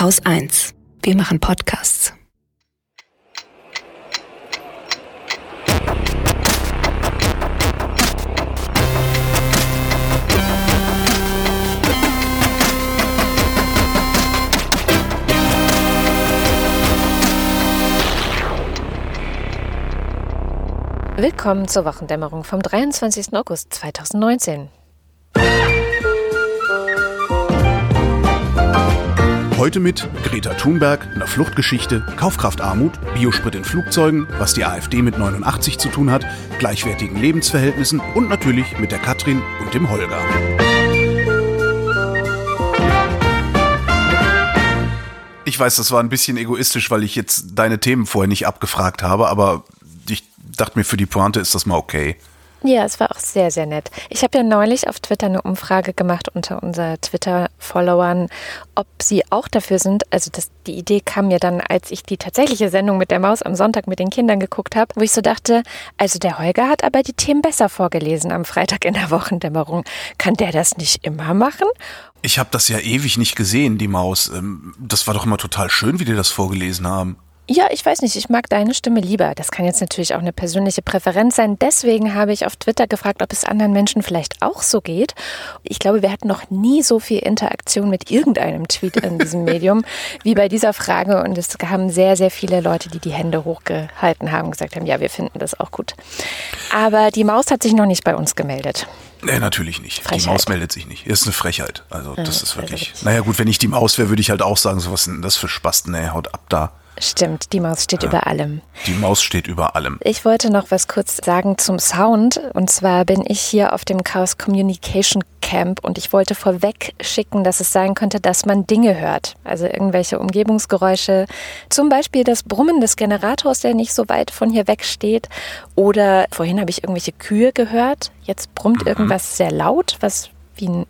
Haus 1. Wir machen Podcasts. Willkommen zur Wochendämmerung vom 23. August 2019. Heute mit Greta Thunberg, einer Fluchtgeschichte, Kaufkraftarmut, Biosprit in Flugzeugen, was die AfD mit 89 zu tun hat, gleichwertigen Lebensverhältnissen und natürlich mit der Katrin und dem Holger. Ich weiß, das war ein bisschen egoistisch, weil ich jetzt deine Themen vorher nicht abgefragt habe, aber ich dachte mir, für die Pointe ist das mal okay. Ja, es war auch sehr, sehr nett. Ich habe ja neulich auf Twitter eine Umfrage gemacht unter unseren Twitter-Followern, ob sie auch dafür sind. Also das, die Idee kam mir dann, als ich die tatsächliche Sendung mit der Maus am Sonntag mit den Kindern geguckt habe, wo ich so dachte, also der Holger hat aber die Themen besser vorgelesen am Freitag in der Wochendämmerung. Kann der das nicht immer machen? Ich habe das ja ewig nicht gesehen, die Maus. Ähm, das war doch immer total schön, wie die das vorgelesen haben. Ja, ich weiß nicht, ich mag deine Stimme lieber. Das kann jetzt natürlich auch eine persönliche Präferenz sein. Deswegen habe ich auf Twitter gefragt, ob es anderen Menschen vielleicht auch so geht. Ich glaube, wir hatten noch nie so viel Interaktion mit irgendeinem Tweet in diesem Medium wie bei dieser Frage. Und es haben sehr, sehr viele Leute, die die Hände hochgehalten haben, gesagt haben, ja, wir finden das auch gut. Aber die Maus hat sich noch nicht bei uns gemeldet. Nee, natürlich nicht. Frechheit. Die Maus meldet sich nicht. Ist eine Frechheit. Also, das ja, ist wirklich. Also naja, gut, wenn ich die Maus wäre, würde ich halt auch sagen, so was denn das für Spasten, ey, haut ab da. Stimmt, die Maus steht ja, über allem. Die Maus steht über allem. Ich wollte noch was kurz sagen zum Sound. Und zwar bin ich hier auf dem Chaos Communication Camp und ich wollte vorweg schicken, dass es sein könnte, dass man Dinge hört. Also irgendwelche Umgebungsgeräusche. Zum Beispiel das Brummen des Generators, der nicht so weit von hier weg steht. Oder vorhin habe ich irgendwelche Kühe gehört. Jetzt brummt mhm. irgendwas sehr laut, was wie ein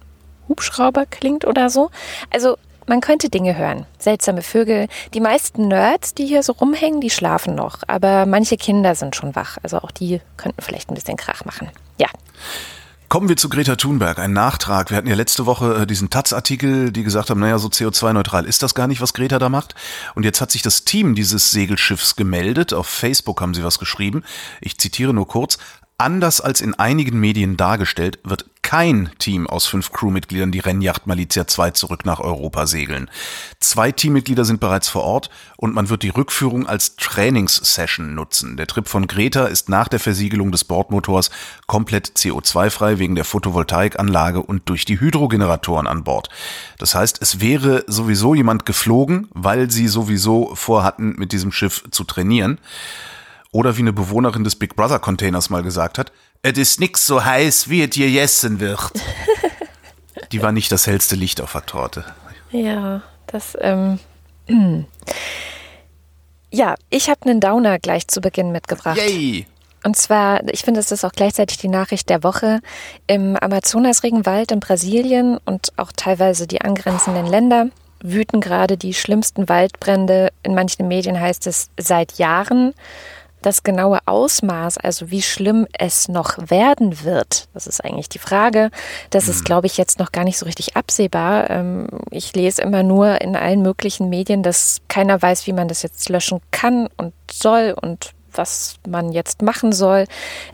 Hubschrauber klingt oder so. Also man könnte Dinge hören, seltsame Vögel. Die meisten Nerds, die hier so rumhängen, die schlafen noch, aber manche Kinder sind schon wach. Also auch die könnten vielleicht ein bisschen Krach machen. Ja. Kommen wir zu Greta Thunberg, ein Nachtrag. Wir hatten ja letzte Woche äh, diesen Taz-Artikel, die gesagt haben, naja, so CO2-neutral ist das gar nicht, was Greta da macht. Und jetzt hat sich das Team dieses Segelschiffs gemeldet. Auf Facebook haben sie was geschrieben. Ich zitiere nur kurz. Anders als in einigen Medien dargestellt, wird kein Team aus fünf Crewmitgliedern die Rennjacht Malizia 2 zurück nach Europa segeln. Zwei Teammitglieder sind bereits vor Ort und man wird die Rückführung als Trainingssession nutzen. Der Trip von Greta ist nach der Versiegelung des Bordmotors komplett CO2-frei wegen der Photovoltaikanlage und durch die Hydrogeneratoren an Bord. Das heißt, es wäre sowieso jemand geflogen, weil sie sowieso vorhatten, mit diesem Schiff zu trainieren. Oder wie eine Bewohnerin des Big Brother Containers mal gesagt hat, es ist nix so heiß, wie es dir jessen wird. Die war nicht das hellste Licht auf der Torte. Ja, das, ähm, ja, ich habe einen Downer gleich zu Beginn mitgebracht. Yay! Und zwar, ich finde, es ist auch gleichzeitig die Nachricht der Woche. Im Amazonasregenwald in Brasilien und auch teilweise die angrenzenden Länder wüten gerade die schlimmsten Waldbrände. In manchen Medien heißt es seit Jahren das genaue Ausmaß, also wie schlimm es noch werden wird, das ist eigentlich die Frage. Das ist, mhm. glaube ich, jetzt noch gar nicht so richtig absehbar. Ähm, ich lese immer nur in allen möglichen Medien, dass keiner weiß, wie man das jetzt löschen kann und soll und was man jetzt machen soll.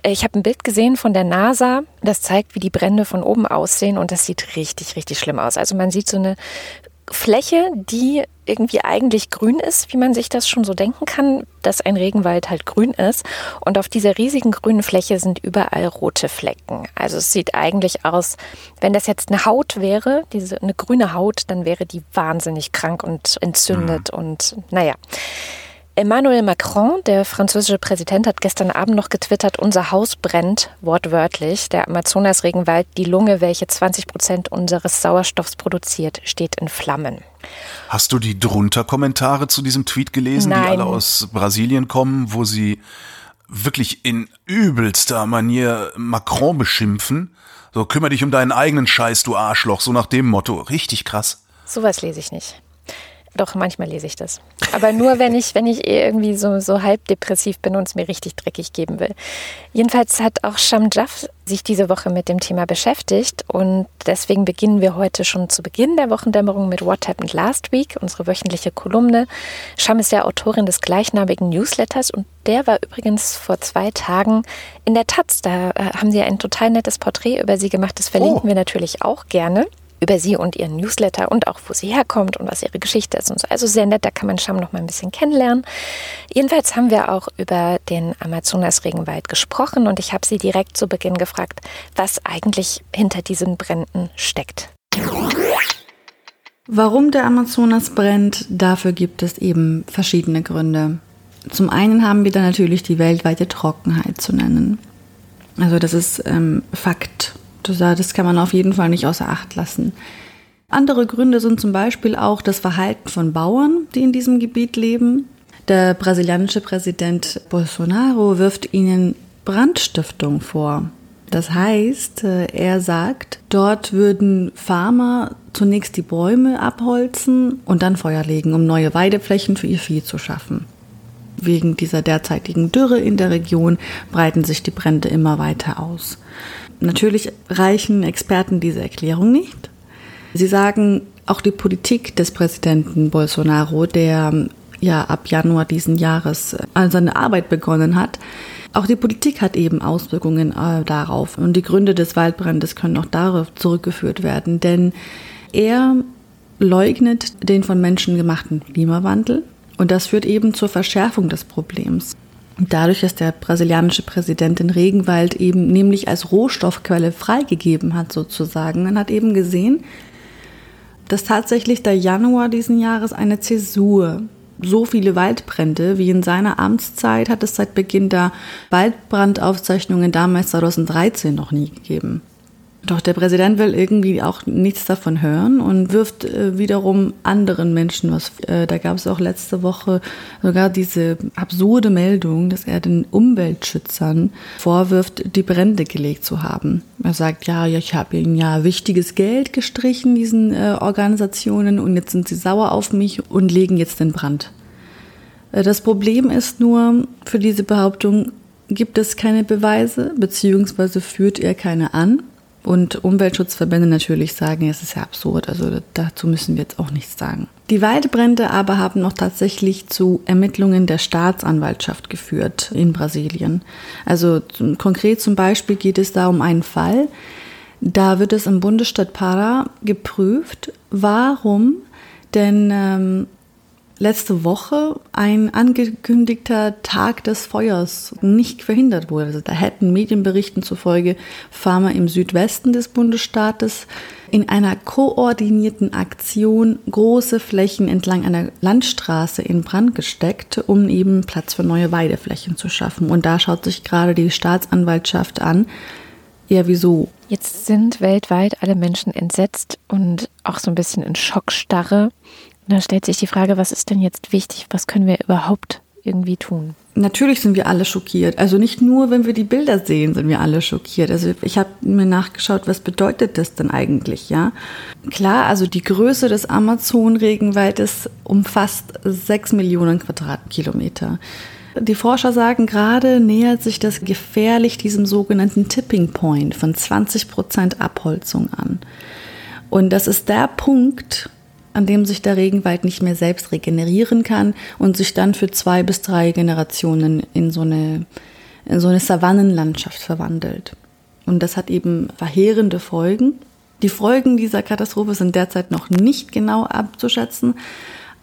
Äh, ich habe ein Bild gesehen von der NASA, das zeigt, wie die Brände von oben aussehen und das sieht richtig, richtig schlimm aus. Also man sieht so eine Fläche, die irgendwie eigentlich grün ist, wie man sich das schon so denken kann, dass ein Regenwald halt grün ist. Und auf dieser riesigen grünen Fläche sind überall rote Flecken. Also es sieht eigentlich aus, wenn das jetzt eine Haut wäre, diese eine grüne Haut, dann wäre die wahnsinnig krank und entzündet mhm. und naja. Emmanuel Macron, der französische Präsident, hat gestern Abend noch getwittert, unser Haus brennt, wortwörtlich. Der Amazonas-Regenwald, die Lunge, welche 20 Prozent unseres Sauerstoffs produziert, steht in Flammen. Hast du die drunter Kommentare zu diesem Tweet gelesen, Nein. die alle aus Brasilien kommen, wo sie wirklich in übelster Manier Macron beschimpfen? So, kümmere dich um deinen eigenen Scheiß, du Arschloch, so nach dem Motto. Richtig krass. Sowas lese ich nicht. Doch, manchmal lese ich das. Aber nur, wenn ich, wenn ich eh irgendwie so, so halb depressiv bin und es mir richtig dreckig geben will. Jedenfalls hat auch Sham Jaff sich diese Woche mit dem Thema beschäftigt und deswegen beginnen wir heute schon zu Beginn der Wochendämmerung mit What Happened Last Week, unsere wöchentliche Kolumne. Sham ist ja Autorin des gleichnamigen Newsletters und der war übrigens vor zwei Tagen in der Taz. Da äh, haben sie ein total nettes Porträt über sie gemacht. Das verlinken oh. wir natürlich auch gerne über sie und ihren Newsletter und auch, wo sie herkommt und was ihre Geschichte ist und so. Also sehr nett, da kann man Scham noch mal ein bisschen kennenlernen. Jedenfalls haben wir auch über den Amazonas-Regenwald gesprochen und ich habe sie direkt zu Beginn gefragt, was eigentlich hinter diesen Bränden steckt. Warum der Amazonas brennt, dafür gibt es eben verschiedene Gründe. Zum einen haben wir da natürlich die weltweite Trockenheit zu nennen. Also das ist ähm, Fakt. Das kann man auf jeden Fall nicht außer Acht lassen. Andere Gründe sind zum Beispiel auch das Verhalten von Bauern, die in diesem Gebiet leben. Der brasilianische Präsident Bolsonaro wirft ihnen Brandstiftung vor. Das heißt, äh, er sagt, dort würden Farmer zunächst die Bäume abholzen und dann Feuer legen, um neue Weideflächen für ihr Vieh zu schaffen. Wegen dieser derzeitigen Dürre in der Region breiten sich die Brände immer weiter aus. Natürlich reichen Experten diese Erklärung nicht. Sie sagen, auch die Politik des Präsidenten Bolsonaro, der ja ab Januar diesen Jahres äh, seine Arbeit begonnen hat, auch die Politik hat eben Auswirkungen äh, darauf. Und die Gründe des Waldbrandes können auch darauf zurückgeführt werden, denn er leugnet den von Menschen gemachten Klimawandel. Und das führt eben zur Verschärfung des Problems. Dadurch, dass der brasilianische Präsident den Regenwald eben nämlich als Rohstoffquelle freigegeben hat, sozusagen, man hat eben gesehen, dass tatsächlich der Januar diesen Jahres eine Zäsur so viele Waldbrände wie in seiner Amtszeit hat es seit Beginn der Waldbrandaufzeichnungen damals 2013 noch nie gegeben. Doch der Präsident will irgendwie auch nichts davon hören und wirft äh, wiederum anderen Menschen was. Äh, da gab es auch letzte Woche sogar diese absurde Meldung, dass er den Umweltschützern vorwirft, die Brände gelegt zu haben. Er sagt, ja, ja ich habe ihnen ja wichtiges Geld gestrichen, diesen äh, Organisationen, und jetzt sind sie sauer auf mich und legen jetzt den Brand. Das Problem ist nur, für diese Behauptung gibt es keine Beweise, beziehungsweise führt er keine an. Und Umweltschutzverbände natürlich sagen, es ist ja absurd, also dazu müssen wir jetzt auch nichts sagen. Die Waldbrände aber haben noch tatsächlich zu Ermittlungen der Staatsanwaltschaft geführt in Brasilien. Also konkret zum Beispiel geht es da um einen Fall, da wird es im Bundesstaat Para geprüft, warum denn ähm, letzte Woche ein angekündigter Tag des Feuers nicht verhindert wurde. Also da hätten Medienberichten zufolge Farmer im Südwesten des Bundesstaates in einer koordinierten Aktion große Flächen entlang einer Landstraße in Brand gesteckt, um eben Platz für neue Weideflächen zu schaffen. Und da schaut sich gerade die Staatsanwaltschaft an, ja, wieso? Jetzt sind weltweit alle Menschen entsetzt und auch so ein bisschen in Schockstarre da stellt sich die Frage, was ist denn jetzt wichtig? Was können wir überhaupt irgendwie tun? Natürlich sind wir alle schockiert. Also nicht nur, wenn wir die Bilder sehen, sind wir alle schockiert. Also ich habe mir nachgeschaut, was bedeutet das denn eigentlich, ja? Klar, also die Größe des Amazon-Regenwaldes umfasst sechs Millionen Quadratkilometer. Die Forscher sagen, gerade nähert sich das gefährlich diesem sogenannten Tipping Point von 20 Prozent Abholzung an. Und das ist der Punkt, an dem sich der Regenwald nicht mehr selbst regenerieren kann und sich dann für zwei bis drei Generationen in so eine, in so eine Savannenlandschaft verwandelt. Und das hat eben verheerende Folgen. Die Folgen dieser Katastrophe sind derzeit noch nicht genau abzuschätzen,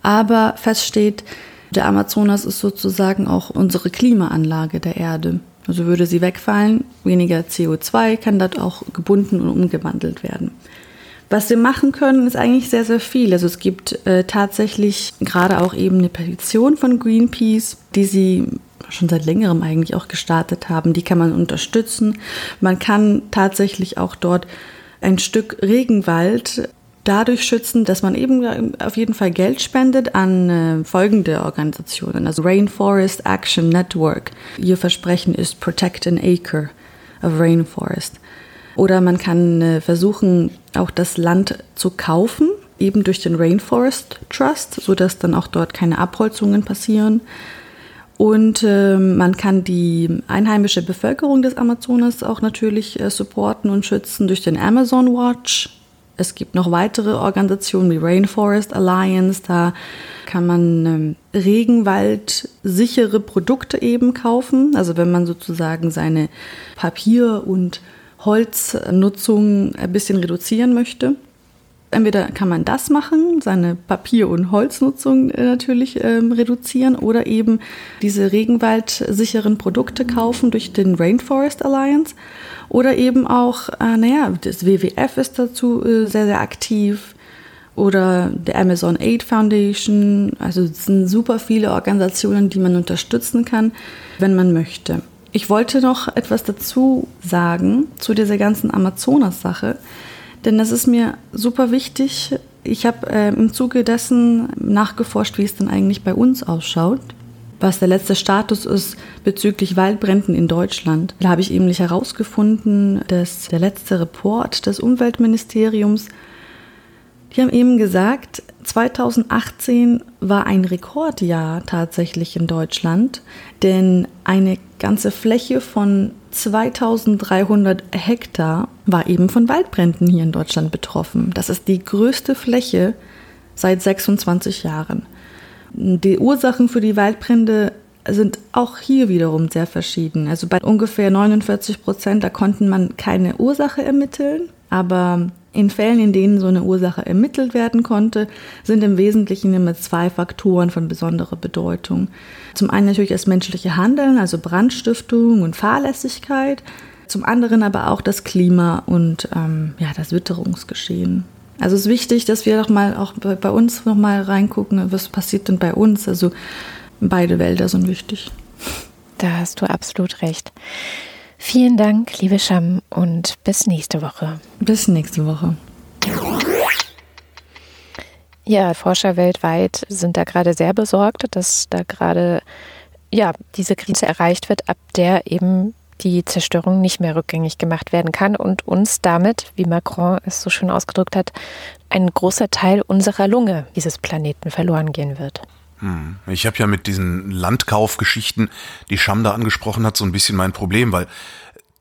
aber feststeht, der Amazonas ist sozusagen auch unsere Klimaanlage der Erde. Also würde sie wegfallen, weniger CO2 kann dort auch gebunden und umgewandelt werden. Was wir machen können, ist eigentlich sehr, sehr viel. Also es gibt äh, tatsächlich gerade auch eben eine Petition von Greenpeace, die sie schon seit längerem eigentlich auch gestartet haben. Die kann man unterstützen. Man kann tatsächlich auch dort ein Stück Regenwald dadurch schützen, dass man eben auf jeden Fall Geld spendet an äh, folgende Organisationen. Also Rainforest Action Network. Ihr Versprechen ist Protect an Acre of Rainforest. Oder man kann äh, versuchen, auch das Land zu kaufen. eben durch den Rainforest Trust, sodass dann auch dort keine Abholzungen passieren. Und äh, man kann die einheimische Bevölkerung des Amazonas auch natürlich äh, supporten und schützen durch den Amazon Watch. Es gibt noch weitere Organisationen wie Rainforest Alliance, da kann man ähm, regenwaldsichere Produkte eben kaufen. Also wenn man sozusagen seine Papier- und Holznutzung ein bisschen reduzieren möchte. Entweder kann man das machen, seine Papier- und Holznutzung äh, natürlich ähm, reduzieren oder eben diese regenwaldsicheren Produkte kaufen durch den Rainforest Alliance oder eben auch, äh, naja, das WWF ist dazu äh, sehr, sehr aktiv oder der Amazon Aid Foundation. Also es sind super viele Organisationen, die man unterstützen kann, wenn man möchte. Ich wollte noch etwas dazu sagen zu dieser ganzen Amazonas-Sache, denn das ist mir super wichtig. Ich habe äh, im Zuge dessen nachgeforscht, wie es denn eigentlich bei uns ausschaut, was der letzte Status ist bezüglich Waldbränden in Deutschland. Da habe ich nämlich herausgefunden, dass der letzte Report des Umweltministeriums die haben eben gesagt, 2018 war ein Rekordjahr tatsächlich in Deutschland, denn eine ganze Fläche von 2300 Hektar war eben von Waldbränden hier in Deutschland betroffen. Das ist die größte Fläche seit 26 Jahren. Die Ursachen für die Waldbrände sind auch hier wiederum sehr verschieden. Also bei ungefähr 49 Prozent, da konnten man keine Ursache ermitteln, aber in Fällen, in denen so eine Ursache ermittelt werden konnte, sind im Wesentlichen immer zwei Faktoren von besonderer Bedeutung. Zum einen natürlich das menschliche Handeln, also Brandstiftung und Fahrlässigkeit, zum anderen aber auch das Klima und ähm, ja, das Witterungsgeschehen. Also es ist wichtig, dass wir doch mal auch bei uns noch mal reingucken, was passiert denn bei uns. Also beide Wälder sind wichtig. Da hast du absolut recht. Vielen Dank, liebe Scham, und bis nächste Woche. Bis nächste Woche. Ja, Forscher weltweit sind da gerade sehr besorgt, dass da gerade ja, diese Grenze erreicht wird, ab der eben die Zerstörung nicht mehr rückgängig gemacht werden kann und uns damit, wie Macron es so schön ausgedrückt hat, ein großer Teil unserer Lunge dieses Planeten verloren gehen wird. Hm. Ich habe ja mit diesen Landkaufgeschichten, die Scham da angesprochen hat, so ein bisschen mein Problem, weil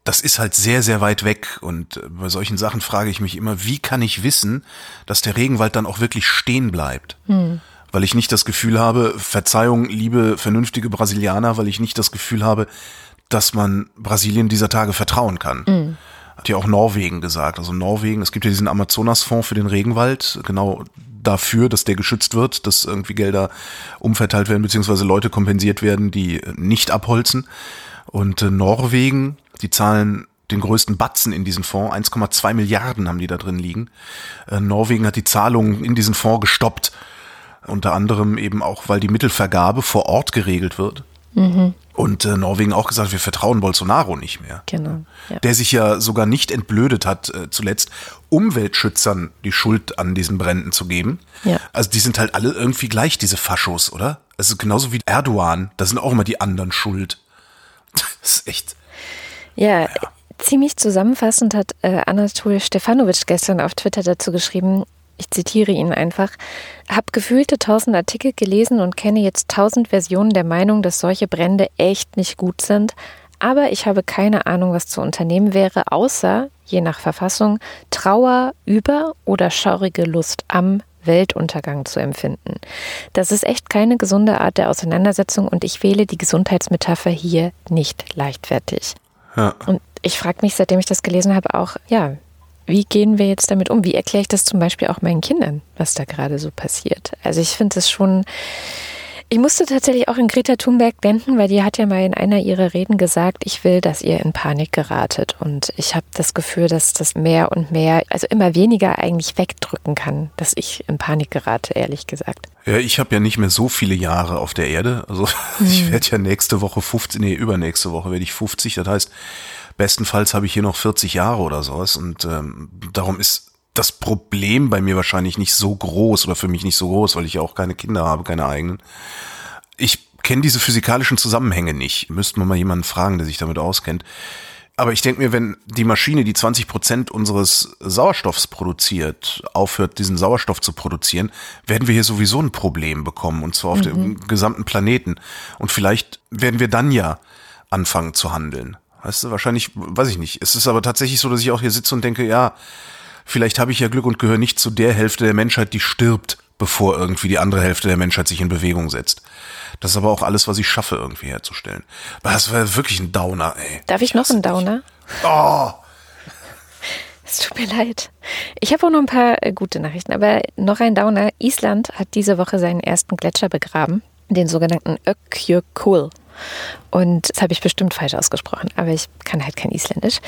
das ist halt sehr, sehr weit weg. Und äh, bei solchen Sachen frage ich mich immer, wie kann ich wissen, dass der Regenwald dann auch wirklich stehen bleibt? Hm. Weil ich nicht das Gefühl habe, Verzeihung, liebe vernünftige Brasilianer, weil ich nicht das Gefühl habe, dass man Brasilien dieser Tage vertrauen kann. Hm. Hat ja auch Norwegen gesagt. Also Norwegen, es gibt ja diesen Amazonasfonds für den Regenwald, genau dafür, dass der geschützt wird, dass irgendwie Gelder umverteilt werden, beziehungsweise Leute kompensiert werden, die nicht abholzen. Und äh, Norwegen, die zahlen den größten Batzen in diesen Fonds, 1,2 Milliarden haben die da drin liegen. Äh, Norwegen hat die Zahlungen in diesen Fonds gestoppt. Unter anderem eben auch, weil die Mittelvergabe vor Ort geregelt wird. Mhm. Und äh, Norwegen auch gesagt, wir vertrauen Bolsonaro nicht mehr. Genau. Ja. Der sich ja sogar nicht entblödet hat, äh, zuletzt Umweltschützern die Schuld an diesen Bränden zu geben. Ja. Also die sind halt alle irgendwie gleich, diese Faschos, oder? Also genauso wie Erdogan, da sind auch immer die anderen schuld. Das ist echt. Ja, ja. ziemlich zusammenfassend hat äh, Anatol Stefanovic gestern auf Twitter dazu geschrieben, ich zitiere ihn einfach, hab gefühlte tausend Artikel gelesen und kenne jetzt tausend Versionen der Meinung, dass solche Brände echt nicht gut sind, aber ich habe keine Ahnung, was zu unternehmen wäre, außer, je nach Verfassung, Trauer über oder schaurige Lust am Weltuntergang zu empfinden. Das ist echt keine gesunde Art der Auseinandersetzung und ich wähle die Gesundheitsmetapher hier nicht leichtfertig. Ja. Und ich frage mich, seitdem ich das gelesen habe, auch, ja, wie gehen wir jetzt damit um? Wie erkläre ich das zum Beispiel auch meinen Kindern, was da gerade so passiert? Also ich finde es schon. Ich musste tatsächlich auch in Greta Thunberg denken, weil die hat ja mal in einer ihrer Reden gesagt, ich will, dass ihr in Panik geratet. Und ich habe das Gefühl, dass das mehr und mehr, also immer weniger eigentlich wegdrücken kann, dass ich in Panik gerate, ehrlich gesagt. Ja, ich habe ja nicht mehr so viele Jahre auf der Erde. Also hm. ich werde ja nächste Woche 50, nee, übernächste Woche werde ich 50. Das heißt, Bestenfalls habe ich hier noch 40 Jahre oder sowas und ähm, darum ist das Problem bei mir wahrscheinlich nicht so groß oder für mich nicht so groß, weil ich ja auch keine Kinder habe, keine eigenen. Ich kenne diese physikalischen Zusammenhänge nicht. Müsste man mal jemanden fragen, der sich damit auskennt. Aber ich denke mir, wenn die Maschine, die 20 Prozent unseres Sauerstoffs produziert, aufhört, diesen Sauerstoff zu produzieren, werden wir hier sowieso ein Problem bekommen, und zwar auf mhm. dem gesamten Planeten. Und vielleicht werden wir dann ja anfangen zu handeln. Weißt du, wahrscheinlich, weiß ich nicht. Es ist aber tatsächlich so, dass ich auch hier sitze und denke, ja, vielleicht habe ich ja Glück und gehöre nicht zu der Hälfte der Menschheit, die stirbt, bevor irgendwie die andere Hälfte der Menschheit sich in Bewegung setzt. Das ist aber auch alles, was ich schaffe, irgendwie herzustellen. Aber das war wirklich ein Downer, ey. Darf ich noch einen Downer? Oh! Es tut mir leid. Ich habe auch noch ein paar äh, gute Nachrichten, aber noch ein Downer. Island hat diese Woche seinen ersten Gletscher begraben, den sogenannten Ökjökull. Und das habe ich bestimmt falsch ausgesprochen, aber ich kann halt kein Isländisch.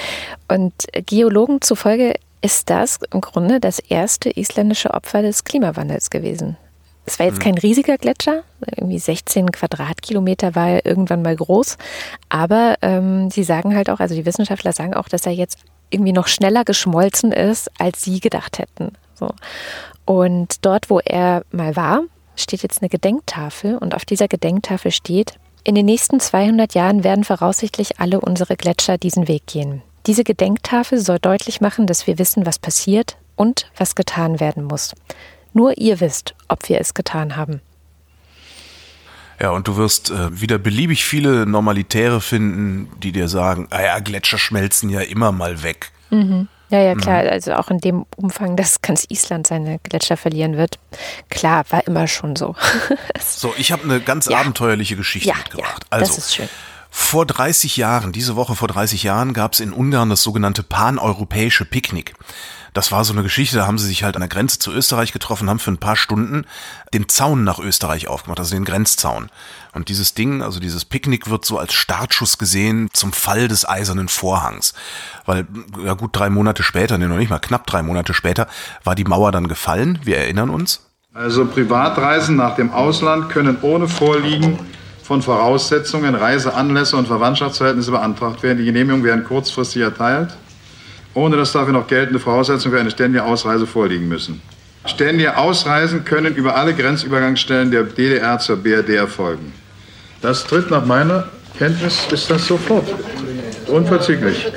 Und Geologen zufolge ist das im Grunde das erste isländische Opfer des Klimawandels gewesen. Es war jetzt mhm. kein riesiger Gletscher, irgendwie 16 Quadratkilometer war er irgendwann mal groß. Aber ähm, sie sagen halt auch, also die Wissenschaftler sagen auch, dass er jetzt irgendwie noch schneller geschmolzen ist, als sie gedacht hätten. So. Und dort, wo er mal war, steht jetzt eine Gedenktafel und auf dieser Gedenktafel steht, in den nächsten 200 Jahren werden voraussichtlich alle unsere Gletscher diesen Weg gehen. Diese Gedenktafel soll deutlich machen, dass wir wissen, was passiert und was getan werden muss. Nur ihr wisst, ob wir es getan haben. Ja, und du wirst äh, wieder beliebig viele Normalitäre finden, die dir sagen, ah ja, Gletscher schmelzen ja immer mal weg. Mhm. Ja, ja, klar. Mhm. Also auch in dem Umfang, dass ganz Island seine Gletscher verlieren wird. Klar, war immer schon so. so, ich habe eine ganz ja. abenteuerliche Geschichte ja, mitgebracht. Ja, also, das ist schön. Vor 30 Jahren, diese Woche vor 30 Jahren, gab es in Ungarn das sogenannte paneuropäische Picknick. Das war so eine Geschichte, da haben sie sich halt an der Grenze zu Österreich getroffen, haben für ein paar Stunden den Zaun nach Österreich aufgemacht, also den Grenzzaun. Und dieses Ding, also dieses Picknick wird so als Startschuss gesehen zum Fall des eisernen Vorhangs. Weil, ja gut, drei Monate später, ne, noch nicht mal knapp drei Monate später, war die Mauer dann gefallen. Wir erinnern uns. Also Privatreisen nach dem Ausland können ohne Vorliegen von Voraussetzungen, Reiseanlässe und Verwandtschaftsverhältnisse beantragt werden. Die Genehmigungen werden kurzfristig erteilt ohne dass dafür noch geltende Voraussetzungen für eine ständige Ausreise vorliegen müssen. Ständige Ausreisen können über alle Grenzübergangsstellen der DDR zur BRD erfolgen. Das tritt nach meiner Kenntnis ist das sofort. Unverzüglich.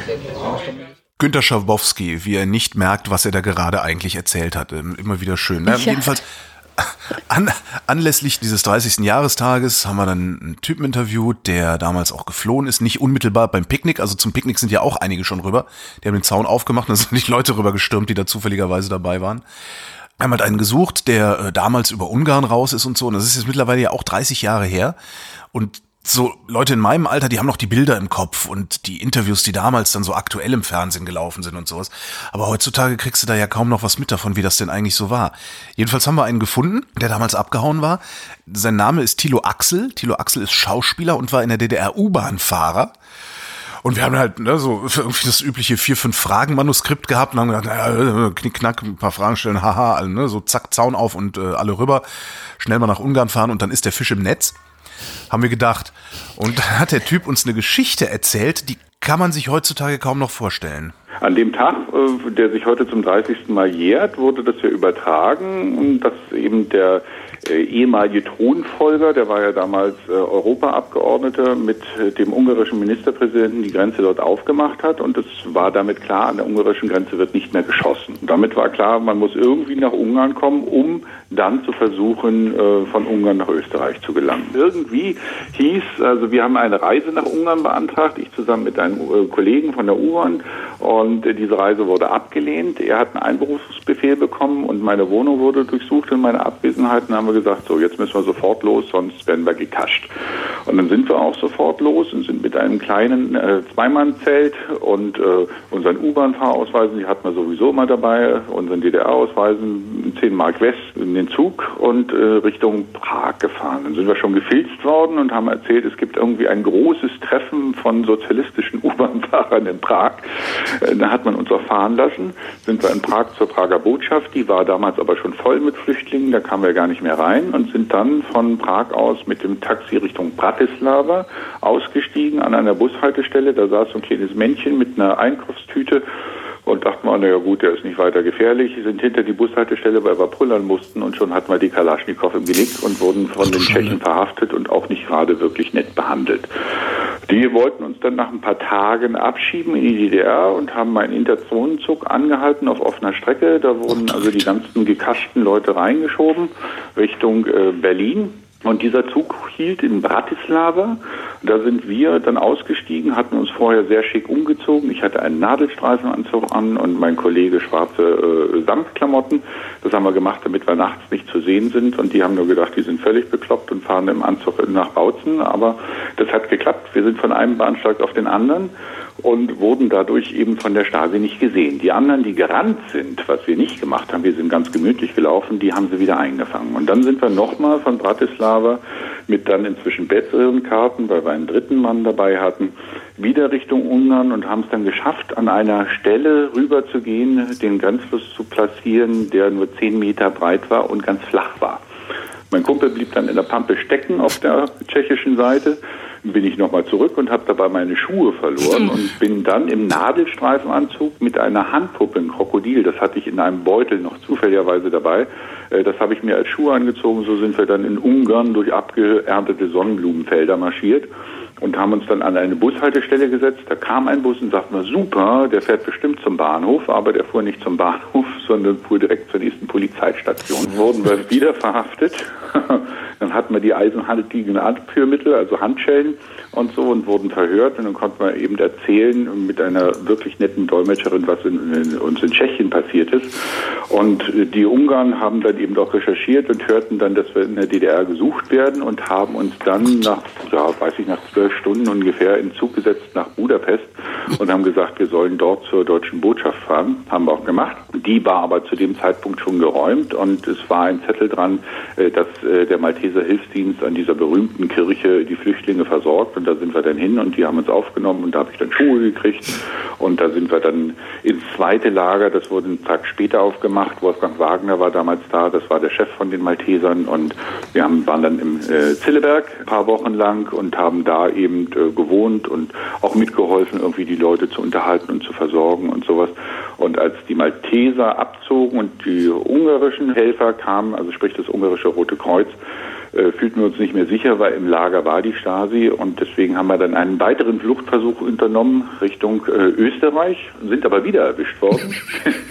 Günter Schabowski, wie er nicht merkt, was er da gerade eigentlich erzählt hat. Immer wieder schön. Ne? Ja. Jedenfalls an, anlässlich dieses 30. Jahrestages haben wir dann einen Typen interviewt, der damals auch geflohen ist, nicht unmittelbar beim Picknick, also zum Picknick sind ja auch einige schon rüber. Die haben den Zaun aufgemacht, da sind nicht Leute rüber gestürmt, die da zufälligerweise dabei waren. Wir haben halt einen gesucht, der äh, damals über Ungarn raus ist und so, und das ist jetzt mittlerweile ja auch 30 Jahre her. Und so Leute in meinem Alter, die haben noch die Bilder im Kopf und die Interviews, die damals dann so aktuell im Fernsehen gelaufen sind und sowas. Aber heutzutage kriegst du da ja kaum noch was mit davon, wie das denn eigentlich so war. Jedenfalls haben wir einen gefunden, der damals abgehauen war. Sein Name ist Thilo Axel. Thilo Axel ist Schauspieler und war in der DDR U-Bahn-Fahrer. Und wir haben halt ne, so irgendwie das übliche vier, fünf Fragen-Manuskript gehabt und haben gedacht, naja, knick, knack, ein paar Fragen stellen, haha, ne, so zack, Zaun auf und äh, alle rüber, schnell mal nach Ungarn fahren und dann ist der Fisch im Netz haben wir gedacht. Und dann hat der Typ uns eine Geschichte erzählt, die kann man sich heutzutage kaum noch vorstellen. An dem Tag, äh, der sich heute zum 30. Mal jährt, wurde das ja übertragen, dass eben der äh, ehemalige Thronfolger, der war ja damals äh, Europaabgeordneter, mit äh, dem ungarischen Ministerpräsidenten die Grenze dort aufgemacht hat. Und es war damit klar, an der ungarischen Grenze wird nicht mehr geschossen. damit war klar, man muss irgendwie nach Ungarn kommen, um dann zu versuchen, äh, von Ungarn nach Österreich zu gelangen. Irgendwie hieß, also wir haben eine Reise nach Ungarn beantragt, ich zusammen mit einem äh, Kollegen von der U-Bahn. Und diese Reise wurde abgelehnt. Er hat einen Einberufungsbefehl bekommen und meine Wohnung wurde durchsucht in meiner Abwesenheit. Und haben wir gesagt, so jetzt müssen wir sofort los, sonst werden wir gekascht. Und dann sind wir auch sofort los und sind mit einem kleinen äh, Zweimannzelt und äh, unseren U-Bahn-Fahrausweisen, die hatten wir sowieso mal dabei, unseren DDR-Ausweisen, 10 Mark West in den Zug und äh, Richtung Prag gefahren. Dann sind wir schon gefilzt worden und haben erzählt, es gibt irgendwie ein großes Treffen von sozialistischen U-Bahn-Fahrern in Prag. Äh, da hat man uns auch fahren lassen. Sind wir in Prag zur Prager Botschaft. Die war damals aber schon voll mit Flüchtlingen. Da kamen wir gar nicht mehr rein und sind dann von Prag aus mit dem Taxi Richtung Bratislava ausgestiegen an einer Bushaltestelle. Da saß so ein kleines Männchen mit einer Einkaufstüte und dachten wir, naja gut, der ist nicht weiter gefährlich, sind hinter die Bushaltestelle, weil wir pullern mussten und schon hatten wir die Kalaschnikow im Genick und wurden von den Tschechen verhaftet und auch nicht gerade wirklich nett behandelt. Die wollten uns dann nach ein paar Tagen abschieben in die DDR und haben einen Interzonenzug angehalten auf offener Strecke. Da wurden also die ganzen gekaschten Leute reingeschoben Richtung äh, Berlin. Und dieser Zug hielt in Bratislava. Da sind wir dann ausgestiegen, hatten uns vorher sehr schick umgezogen. Ich hatte einen Nadelstreifenanzug an und mein Kollege schwarze äh, Samtklamotten. Das haben wir gemacht, damit wir nachts nicht zu sehen sind. Und die haben nur gedacht, die sind völlig bekloppt und fahren im Anzug nach Bautzen. Aber das hat geklappt. Wir sind von einem Bahnsteig auf den anderen und wurden dadurch eben von der Stasi nicht gesehen. Die anderen, die gerannt sind, was wir nicht gemacht haben, wir sind ganz gemütlich gelaufen, die haben sie wieder eingefangen. Und dann sind wir nochmal von Bratislava mit dann inzwischen besseren Karten, weil wir einen dritten Mann dabei hatten, wieder Richtung Ungarn und haben es dann geschafft, an einer Stelle rüber zu gehen, den Grenzfluss zu platzieren, der nur zehn Meter breit war und ganz flach war. Mein Kumpel blieb dann in der Pampe stecken auf der tschechischen Seite bin ich nochmal zurück und habe dabei meine Schuhe verloren und bin dann im Nadelstreifenanzug mit einer Handpuppe, ein Krokodil, das hatte ich in einem Beutel noch zufälligerweise dabei. Äh, das habe ich mir als Schuhe angezogen. So sind wir dann in Ungarn durch abgeerntete Sonnenblumenfelder marschiert und haben uns dann an eine Bushaltestelle gesetzt. Da kam ein Bus und sagte, na super, der fährt bestimmt zum Bahnhof, aber der fuhr nicht zum Bahnhof, sondern fuhr direkt zur nächsten Polizeistation. Wurden wir wieder verhaftet. dann hatten wir die eisenhaltigen Abführmittel, also Handschellen und so und wurden verhört und dann konnten wir eben erzählen mit einer wirklich netten Dolmetscherin, was in, in, uns in Tschechien passiert ist. Und die Ungarn haben dann eben auch recherchiert und hörten dann, dass wir in der DDR gesucht werden und haben uns dann nach, ja, weiß ich, nach zwölf Stunden ungefähr in Zug gesetzt nach Budapest und haben gesagt, wir sollen dort zur deutschen Botschaft fahren. Haben wir auch gemacht. Die war aber zu dem Zeitpunkt schon geräumt und es war ein Zettel dran, äh, dass äh, der Malteser Hilfsdienst an dieser berühmten Kirche die Flüchtlinge versorgt und da sind wir dann hin und die haben uns aufgenommen und da habe ich dann Schuhe gekriegt und da sind wir dann ins zweite Lager, das wurde einen Tag später aufgemacht. Wolfgang Wagner war damals da, das war der Chef von den Maltesern und wir haben, waren dann im äh, Zilleberg ein paar Wochen lang und haben da eben äh, gewohnt und auch mitgeholfen, irgendwie die Leute zu unterhalten und zu versorgen und sowas. Und als die Malteser abzogen und die ungarischen Helfer kamen, also sprich das ungarische Rote Kreuz, fühlten wir uns nicht mehr sicher, weil im Lager war die Stasi und deswegen haben wir dann einen weiteren Fluchtversuch unternommen Richtung äh, Österreich, sind aber wieder erwischt worden,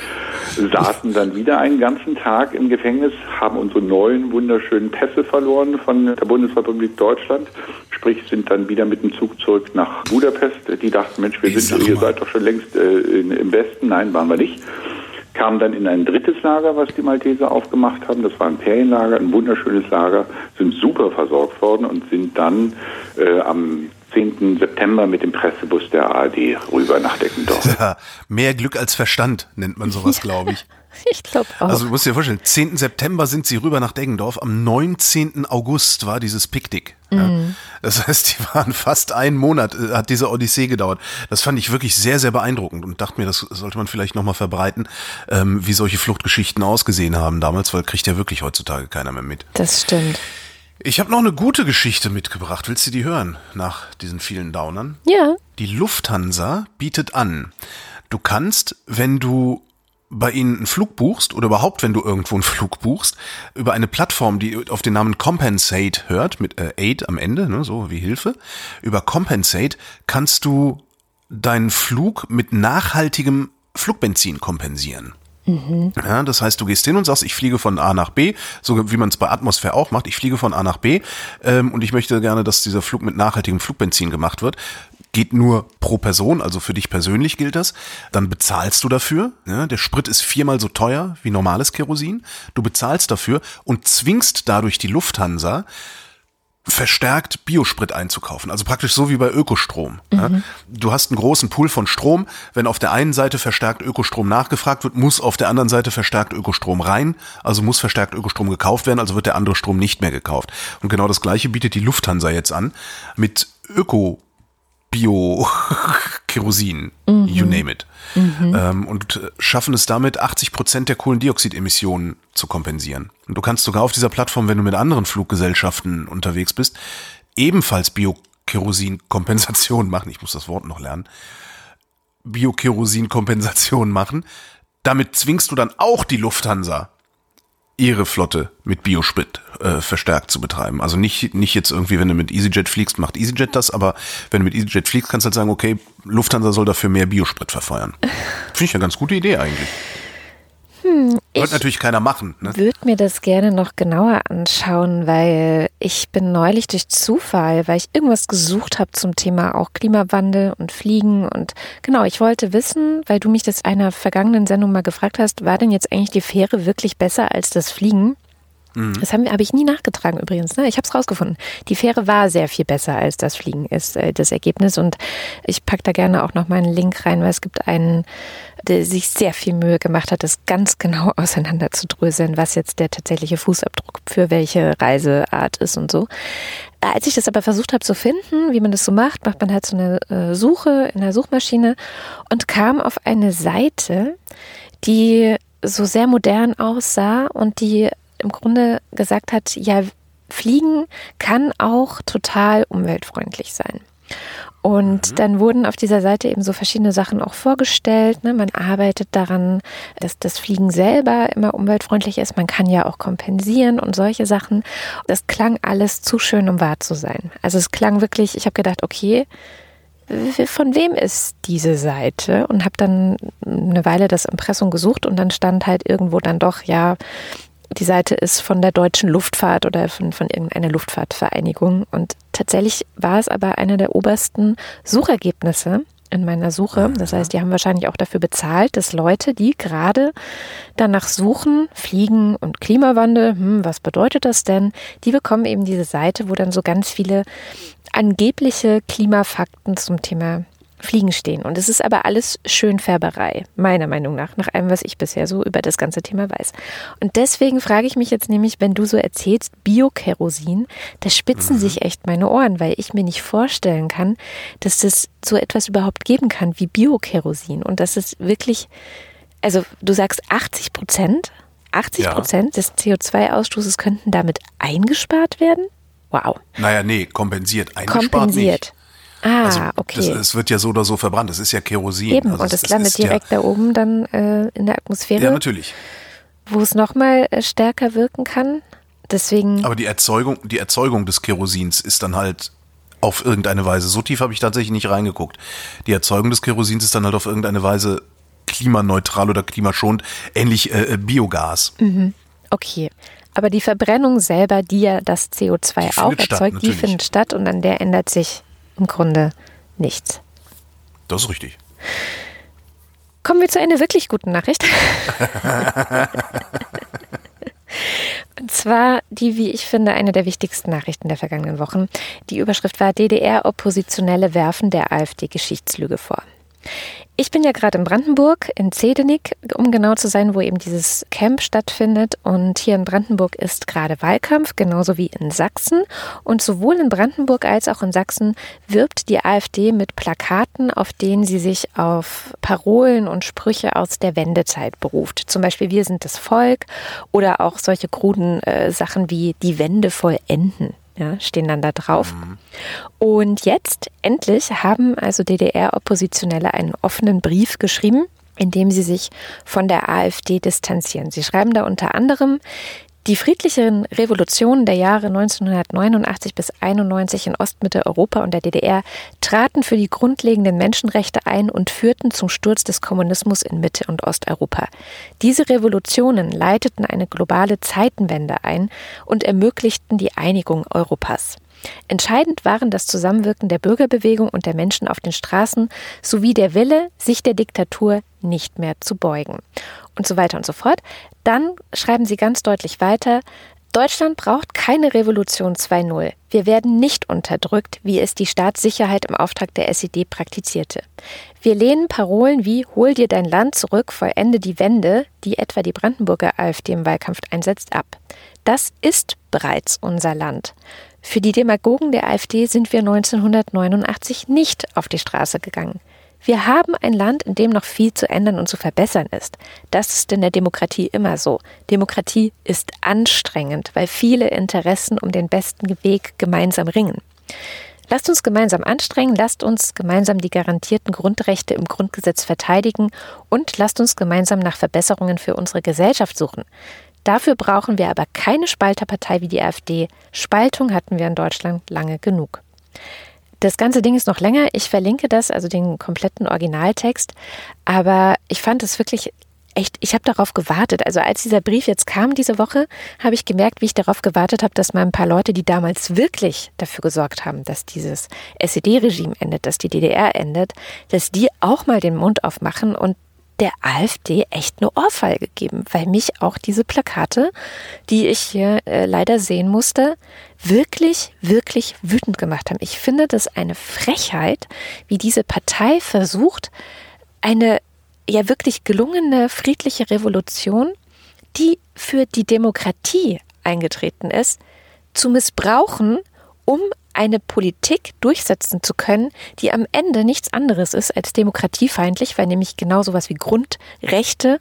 saßen dann wieder einen ganzen Tag im Gefängnis, haben unsere neuen wunderschönen Pässe verloren von der Bundesrepublik Deutschland, sprich sind dann wieder mit dem Zug zurück nach Budapest. Die dachten, Mensch, wir sind, ihr seid doch schon längst äh, in, im Westen. Nein, waren wir nicht kamen dann in ein drittes Lager, was die Malteser aufgemacht haben. Das war ein Ferienlager, ein wunderschönes Lager, sind super versorgt worden und sind dann äh, am 10. September mit dem Pressebus der ARD rüber nach Deckendorf. Ja, mehr Glück als Verstand nennt man sowas, glaube ich. Ich glaube auch. Also du musst dir vorstellen, 10. September sind sie rüber nach Deggendorf, am 19. August war dieses Picknick. Mhm. Ja. Das heißt, die waren fast einen Monat, äh, hat diese Odyssee gedauert. Das fand ich wirklich sehr, sehr beeindruckend und dachte mir, das sollte man vielleicht nochmal verbreiten, ähm, wie solche Fluchtgeschichten ausgesehen haben damals, weil kriegt ja wirklich heutzutage keiner mehr mit. Das stimmt. Ich habe noch eine gute Geschichte mitgebracht. Willst du die hören nach diesen vielen Downern? Ja. Die Lufthansa bietet an, du kannst, wenn du bei ihnen einen Flug buchst oder überhaupt, wenn du irgendwo einen Flug buchst, über eine Plattform, die auf den Namen Compensate hört, mit äh, Aid am Ende, ne, so wie Hilfe, über Compensate kannst du deinen Flug mit nachhaltigem Flugbenzin kompensieren. Mhm. Ja, das heißt, du gehst hin und sagst, ich fliege von A nach B, so wie man es bei Atmosphäre auch macht. Ich fliege von A nach B ähm, und ich möchte gerne, dass dieser Flug mit nachhaltigem Flugbenzin gemacht wird geht nur pro Person, also für dich persönlich gilt das. Dann bezahlst du dafür. Ja, der Sprit ist viermal so teuer wie normales Kerosin. Du bezahlst dafür und zwingst dadurch die Lufthansa, verstärkt Biosprit einzukaufen. Also praktisch so wie bei Ökostrom. Mhm. Ja. Du hast einen großen Pool von Strom. Wenn auf der einen Seite verstärkt Ökostrom nachgefragt wird, muss auf der anderen Seite verstärkt Ökostrom rein. Also muss verstärkt Ökostrom gekauft werden, also wird der andere Strom nicht mehr gekauft. Und genau das gleiche bietet die Lufthansa jetzt an mit Öko Bio-Kerosin, mhm. you name it. Mhm. Ähm, und schaffen es damit, 80 Prozent der Kohlendioxidemissionen zu kompensieren. Und du kannst sogar auf dieser Plattform, wenn du mit anderen Fluggesellschaften unterwegs bist, ebenfalls Bio-Kerosin-Kompensation machen. Ich muss das Wort noch lernen. Bio-Kerosin-Kompensation machen. Damit zwingst du dann auch die Lufthansa, ihre Flotte mit Biosprit äh, verstärkt zu betreiben. Also nicht, nicht jetzt irgendwie, wenn du mit EasyJet fliegst, macht EasyJet das, aber wenn du mit EasyJet fliegst, kannst du halt sagen, okay, Lufthansa soll dafür mehr Biosprit verfeuern. Finde ich eine ganz gute Idee eigentlich. Hm, Wird natürlich keiner machen. Ne? würde mir das gerne noch genauer anschauen, weil ich bin neulich durch Zufall, weil ich irgendwas gesucht habe zum Thema auch Klimawandel und Fliegen und genau, ich wollte wissen, weil du mich das einer vergangenen Sendung mal gefragt hast, war denn jetzt eigentlich die Fähre wirklich besser als das Fliegen? Mhm. Das habe hab ich nie nachgetragen übrigens. Ne? Ich habe es rausgefunden. Die Fähre war sehr viel besser als das Fliegen ist äh, das Ergebnis. Und ich packe da gerne auch noch mal einen Link rein, weil es gibt einen, der sich sehr viel Mühe gemacht hat, das ganz genau auseinanderzudröseln, was jetzt der tatsächliche Fußabdruck für welche Reiseart ist und so. Als ich das aber versucht habe zu finden, wie man das so macht, macht man halt so eine äh, Suche in der Suchmaschine und kam auf eine Seite, die so sehr modern aussah und die im Grunde gesagt hat, ja, Fliegen kann auch total umweltfreundlich sein. Und mhm. dann wurden auf dieser Seite eben so verschiedene Sachen auch vorgestellt. Ne? Man arbeitet daran, dass das Fliegen selber immer umweltfreundlich ist. Man kann ja auch kompensieren und solche Sachen. Das klang alles zu schön, um wahr zu sein. Also es klang wirklich, ich habe gedacht, okay, von wem ist diese Seite? Und habe dann eine Weile das Impressum gesucht und dann stand halt irgendwo dann doch, ja, die Seite ist von der deutschen Luftfahrt oder von, von irgendeiner Luftfahrtvereinigung. Und tatsächlich war es aber einer der obersten Suchergebnisse in meiner Suche. Das heißt, die haben wahrscheinlich auch dafür bezahlt, dass Leute, die gerade danach suchen, Fliegen und Klimawandel, hm, was bedeutet das denn? Die bekommen eben diese Seite, wo dann so ganz viele angebliche Klimafakten zum Thema Fliegen stehen. Und es ist aber alles Schönfärberei, meiner Meinung nach, nach allem, was ich bisher so über das ganze Thema weiß. Und deswegen frage ich mich jetzt nämlich, wenn du so erzählst, Biokerosin, da spitzen mhm. sich echt meine Ohren, weil ich mir nicht vorstellen kann, dass es so etwas überhaupt geben kann wie Biokerosin. Und dass es wirklich, also du sagst 80 Prozent, 80 Prozent ja. des CO2-Ausstoßes könnten damit eingespart werden? Wow. Naja, nee, kompensiert. Eingespart kompensiert. Nicht. Ah, also okay. Es wird ja so oder so verbrannt. Es ist ja Kerosin. Eben, also und es landet direkt ja, da oben dann äh, in der Atmosphäre. Ja, natürlich. Wo es nochmal äh, stärker wirken kann. Deswegen. Aber die Erzeugung, die Erzeugung des Kerosins ist dann halt auf irgendeine Weise, so tief habe ich tatsächlich nicht reingeguckt. Die Erzeugung des Kerosins ist dann halt auf irgendeine Weise klimaneutral oder klimaschonend, ähnlich äh, äh Biogas. Mhm. Okay. Aber die Verbrennung selber, die ja das CO2 auch erzeugt, statt, die findet statt und an der ändert sich im Grunde nichts. Das ist richtig. Kommen wir zu einer wirklich guten Nachricht. Und zwar die, wie ich finde, eine der wichtigsten Nachrichten der vergangenen Wochen. Die Überschrift war DDR-Oppositionelle werfen der AfD Geschichtslüge vor. Ich bin ja gerade in Brandenburg, in Zedenick, um genau zu sein, wo eben dieses Camp stattfindet. Und hier in Brandenburg ist gerade Wahlkampf, genauso wie in Sachsen. Und sowohl in Brandenburg als auch in Sachsen wirbt die AfD mit Plakaten, auf denen sie sich auf Parolen und Sprüche aus der Wendezeit beruft. Zum Beispiel Wir sind das Volk oder auch solche kruden äh, Sachen wie Die Wende vollenden ja, stehen dann da drauf. Mhm. Und jetzt endlich haben also DDR-Oppositionelle einen offenen Brief geschrieben, in dem sie sich von der AfD distanzieren. Sie schreiben da unter anderem, die friedlichen Revolutionen der Jahre 1989 bis 91 in Ostmitteleuropa und der DDR traten für die grundlegenden Menschenrechte ein und führten zum Sturz des Kommunismus in Mitte- und Osteuropa. Diese Revolutionen leiteten eine globale Zeitenwende ein und ermöglichten die Einigung Europas. Entscheidend waren das Zusammenwirken der Bürgerbewegung und der Menschen auf den Straßen sowie der Wille, sich der Diktatur nicht mehr zu beugen. Und so weiter und so fort. Dann schreiben sie ganz deutlich weiter, Deutschland braucht keine Revolution 2.0. Wir werden nicht unterdrückt, wie es die Staatssicherheit im Auftrag der SED praktizierte. Wir lehnen Parolen wie Hol dir dein Land zurück, vollende die Wende, die etwa die Brandenburger AfD im Wahlkampf einsetzt, ab. Das ist bereits unser Land. Für die Demagogen der AfD sind wir 1989 nicht auf die Straße gegangen. Wir haben ein Land, in dem noch viel zu ändern und zu verbessern ist. Das ist in der Demokratie immer so. Demokratie ist anstrengend, weil viele Interessen um den besten Weg gemeinsam ringen. Lasst uns gemeinsam anstrengen, lasst uns gemeinsam die garantierten Grundrechte im Grundgesetz verteidigen und lasst uns gemeinsam nach Verbesserungen für unsere Gesellschaft suchen. Dafür brauchen wir aber keine Spalterpartei wie die AfD. Spaltung hatten wir in Deutschland lange genug. Das ganze Ding ist noch länger. Ich verlinke das, also den kompletten Originaltext. Aber ich fand es wirklich echt, ich habe darauf gewartet. Also als dieser Brief jetzt kam diese Woche, habe ich gemerkt, wie ich darauf gewartet habe, dass mal ein paar Leute, die damals wirklich dafür gesorgt haben, dass dieses SED-Regime endet, dass die DDR endet, dass die auch mal den Mund aufmachen und der AfD echt eine Ohrfeige geben, weil mich auch diese Plakate, die ich hier äh, leider sehen musste, wirklich, wirklich wütend gemacht haben. Ich finde das eine Frechheit, wie diese Partei versucht, eine ja wirklich gelungene friedliche Revolution, die für die Demokratie eingetreten ist, zu missbrauchen, um eine Politik durchsetzen zu können, die am Ende nichts anderes ist als demokratiefeindlich, weil nämlich genau sowas wie Grundrechte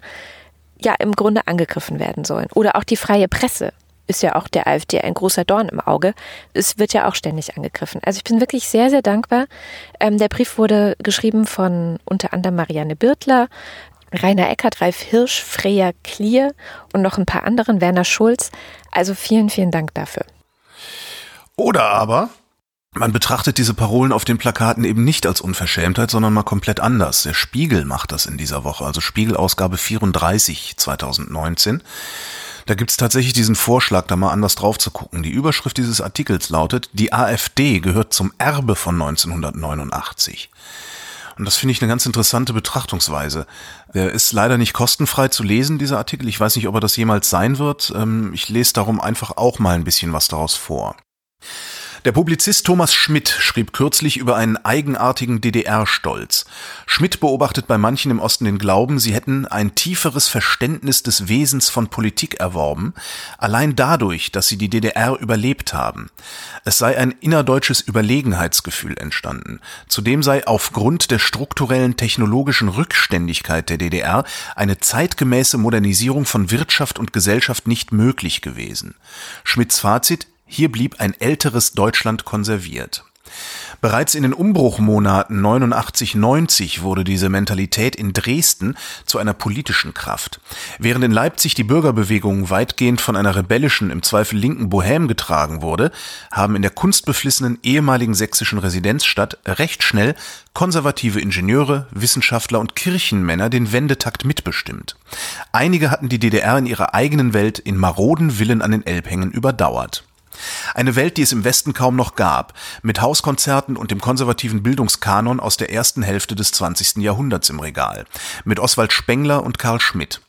ja im Grunde angegriffen werden sollen. Oder auch die freie Presse ist ja auch der AfD ein großer Dorn im Auge. Es wird ja auch ständig angegriffen. Also ich bin wirklich sehr, sehr dankbar. Ähm, der Brief wurde geschrieben von unter anderem Marianne Birtler, Rainer Eckert, Ralf Hirsch, Freya Klier und noch ein paar anderen, Werner Schulz. Also vielen, vielen Dank dafür. Oder aber man betrachtet diese Parolen auf den Plakaten eben nicht als Unverschämtheit, sondern mal komplett anders. Der Spiegel macht das in dieser Woche, also Spiegelausgabe 34 2019. Da gibt's tatsächlich diesen Vorschlag, da mal anders drauf zu gucken. Die Überschrift dieses Artikels lautet, die AfD gehört zum Erbe von 1989. Und das finde ich eine ganz interessante Betrachtungsweise. Der ist leider nicht kostenfrei zu lesen, dieser Artikel. Ich weiß nicht, ob er das jemals sein wird. Ähm, ich lese darum einfach auch mal ein bisschen was daraus vor. Der Publizist Thomas Schmidt schrieb kürzlich über einen eigenartigen DDR-Stolz. Schmidt beobachtet bei manchen im Osten den Glauben, sie hätten ein tieferes Verständnis des Wesens von Politik erworben, allein dadurch, dass sie die DDR überlebt haben. Es sei ein innerdeutsches Überlegenheitsgefühl entstanden. Zudem sei aufgrund der strukturellen technologischen Rückständigkeit der DDR eine zeitgemäße Modernisierung von Wirtschaft und Gesellschaft nicht möglich gewesen. Schmidts Fazit hier blieb ein älteres Deutschland konserviert. Bereits in den Umbruchmonaten 89-90 wurde diese Mentalität in Dresden zu einer politischen Kraft. Während in Leipzig die Bürgerbewegung weitgehend von einer rebellischen, im Zweifel linken Bohème getragen wurde, haben in der kunstbeflissenen ehemaligen sächsischen Residenzstadt recht schnell konservative Ingenieure, Wissenschaftler und Kirchenmänner den Wendetakt mitbestimmt. Einige hatten die DDR in ihrer eigenen Welt in maroden Villen an den Elbhängen überdauert. Eine Welt, die es im Westen kaum noch gab, mit Hauskonzerten und dem konservativen Bildungskanon aus der ersten Hälfte des 20. Jahrhunderts im Regal, mit Oswald Spengler und Karl Schmidt.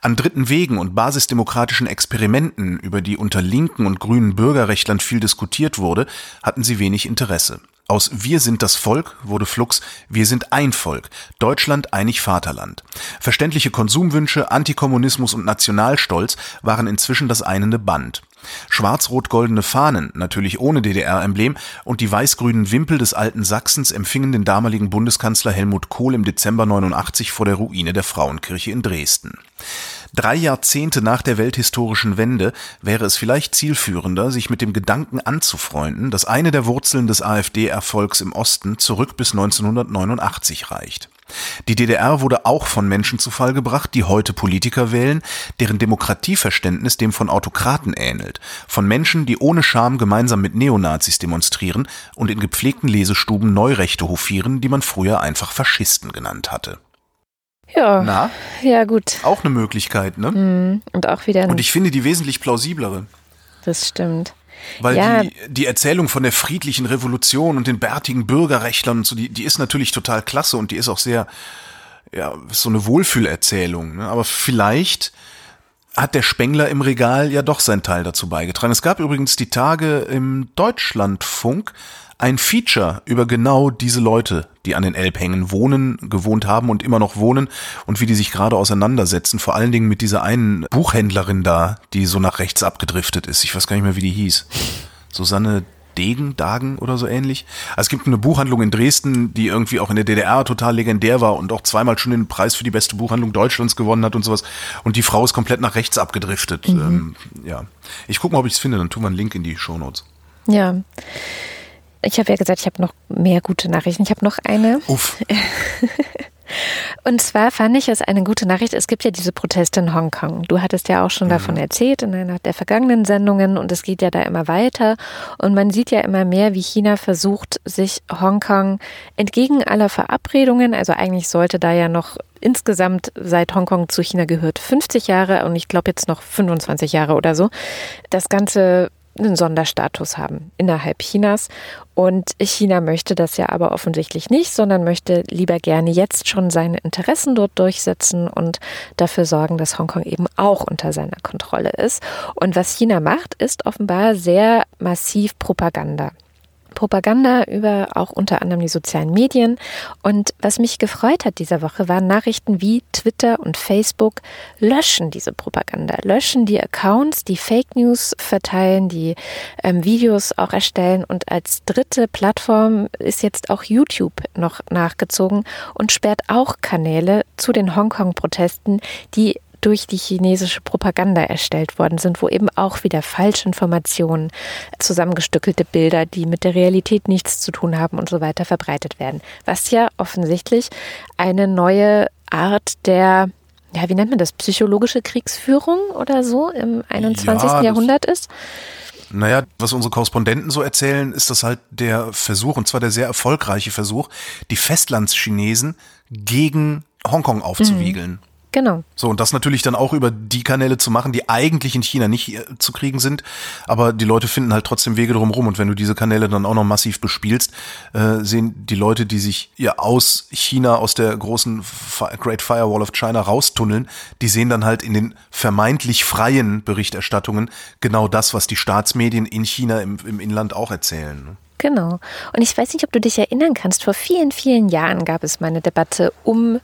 An dritten Wegen und basisdemokratischen Experimenten, über die unter linken und grünen Bürgerrechtlern viel diskutiert wurde, hatten sie wenig Interesse. Aus Wir sind das Volk wurde Flux Wir sind ein Volk, Deutschland einig Vaterland. Verständliche Konsumwünsche, Antikommunismus und Nationalstolz waren inzwischen das einende Band. Schwarz-rot-goldene Fahnen, natürlich ohne DDR-Emblem, und die weiß-grünen Wimpel des alten Sachsens empfingen den damaligen Bundeskanzler Helmut Kohl im Dezember 89 vor der Ruine der Frauenkirche in Dresden. Drei Jahrzehnte nach der welthistorischen Wende wäre es vielleicht zielführender, sich mit dem Gedanken anzufreunden, dass eine der Wurzeln des AfD-Erfolgs im Osten zurück bis 1989 reicht. Die DDR wurde auch von Menschen zu Fall gebracht, die heute Politiker wählen, deren Demokratieverständnis dem von Autokraten ähnelt, von Menschen, die ohne Scham gemeinsam mit Neonazis demonstrieren und in gepflegten Lesestuben Neurechte hofieren, die man früher einfach Faschisten genannt hatte. Ja. Na? Ja, gut. Auch eine Möglichkeit, ne? Mhm. Und auch wieder. Und ich finde die wesentlich plausiblere. Das stimmt. Weil ja. die, die Erzählung von der friedlichen Revolution und den bärtigen Bürgerrechtlern und so, die, die ist natürlich total klasse und die ist auch sehr, ja, so eine Wohlfühlerzählung. Ne? Aber vielleicht hat der Spengler im Regal ja doch sein Teil dazu beigetragen. Es gab übrigens die Tage im Deutschlandfunk ein Feature über genau diese Leute, die an den Elbhängen wohnen, gewohnt haben und immer noch wohnen und wie die sich gerade auseinandersetzen. Vor allen Dingen mit dieser einen Buchhändlerin da, die so nach rechts abgedriftet ist. Ich weiß gar nicht mehr, wie die hieß. Susanne Degen, Dagen oder so ähnlich. Also es gibt eine Buchhandlung in Dresden, die irgendwie auch in der DDR total legendär war und auch zweimal schon den Preis für die beste Buchhandlung Deutschlands gewonnen hat und sowas. Und die Frau ist komplett nach rechts abgedriftet. Mhm. Ähm, ja. Ich gucke mal, ob ich es finde, dann tun wir einen Link in die Shownotes. Ja. Ich habe ja gesagt, ich habe noch mehr gute Nachrichten. Ich habe noch eine. Uff. Und zwar fand ich es eine gute Nachricht. Es gibt ja diese Proteste in Hongkong. Du hattest ja auch schon mhm. davon erzählt in einer der vergangenen Sendungen und es geht ja da immer weiter. Und man sieht ja immer mehr, wie China versucht, sich Hongkong entgegen aller Verabredungen, also eigentlich sollte da ja noch insgesamt seit Hongkong zu China gehört 50 Jahre und ich glaube jetzt noch 25 Jahre oder so, das Ganze einen Sonderstatus haben innerhalb Chinas. Und China möchte das ja aber offensichtlich nicht, sondern möchte lieber gerne jetzt schon seine Interessen dort durchsetzen und dafür sorgen, dass Hongkong eben auch unter seiner Kontrolle ist. Und was China macht, ist offenbar sehr massiv Propaganda. Propaganda über auch unter anderem die sozialen Medien. Und was mich gefreut hat diese Woche, waren Nachrichten wie Twitter und Facebook löschen diese Propaganda, löschen die Accounts, die Fake News verteilen, die ähm, Videos auch erstellen. Und als dritte Plattform ist jetzt auch YouTube noch nachgezogen und sperrt auch Kanäle zu den Hongkong-Protesten, die durch die chinesische Propaganda erstellt worden sind, wo eben auch wieder Falschinformationen, zusammengestückelte Bilder, die mit der Realität nichts zu tun haben und so weiter verbreitet werden. Was ja offensichtlich eine neue Art der ja, wie nennt man das, psychologische Kriegsführung oder so im 21. Ja, Jahrhundert ist? Naja, was unsere Korrespondenten so erzählen, ist das halt der Versuch, und zwar der sehr erfolgreiche Versuch, die Festlandschinesen gegen Hongkong aufzuwiegeln. Mhm. Genau. So, und das natürlich dann auch über die Kanäle zu machen, die eigentlich in China nicht äh, zu kriegen sind, aber die Leute finden halt trotzdem Wege drumherum. Und wenn du diese Kanäle dann auch noch massiv bespielst, äh, sehen die Leute, die sich ja aus China, aus der großen Great Firewall of China raustunneln, die sehen dann halt in den vermeintlich freien Berichterstattungen genau das, was die Staatsmedien in China im, im Inland auch erzählen. Ne? Genau. Und ich weiß nicht, ob du dich erinnern kannst, vor vielen, vielen Jahren gab es mal eine Debatte um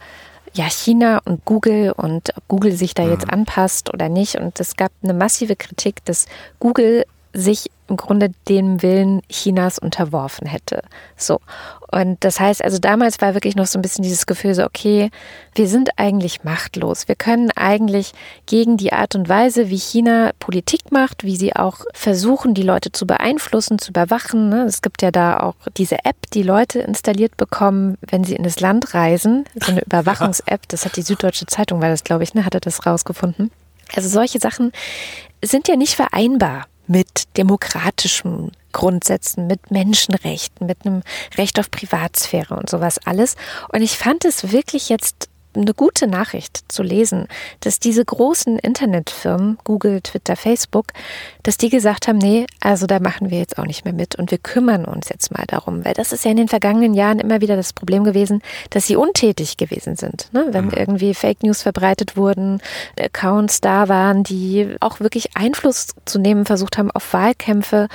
ja, China und Google und ob Google sich da jetzt mhm. anpasst oder nicht. Und es gab eine massive Kritik, dass Google sich im Grunde dem Willen Chinas unterworfen hätte. So. Und das heißt, also damals war wirklich noch so ein bisschen dieses Gefühl so, okay, wir sind eigentlich machtlos. Wir können eigentlich gegen die Art und Weise, wie China Politik macht, wie sie auch versuchen, die Leute zu beeinflussen, zu überwachen. Ne? Es gibt ja da auch diese App, die Leute installiert bekommen, wenn sie in das Land reisen. So eine Überwachungs-App. Das hat die Süddeutsche Zeitung, war das, glaube ich, ne, hatte das rausgefunden. Also solche Sachen sind ja nicht vereinbar mit demokratischen Grundsätzen, mit Menschenrechten, mit einem Recht auf Privatsphäre und sowas alles. Und ich fand es wirklich jetzt eine gute Nachricht zu lesen, dass diese großen Internetfirmen, Google, Twitter, Facebook, dass die gesagt haben, nee, also da machen wir jetzt auch nicht mehr mit und wir kümmern uns jetzt mal darum, weil das ist ja in den vergangenen Jahren immer wieder das Problem gewesen, dass sie untätig gewesen sind. Ne? Wenn mhm. irgendwie Fake News verbreitet wurden, Accounts da waren, die auch wirklich Einfluss zu nehmen versucht haben auf Wahlkämpfe.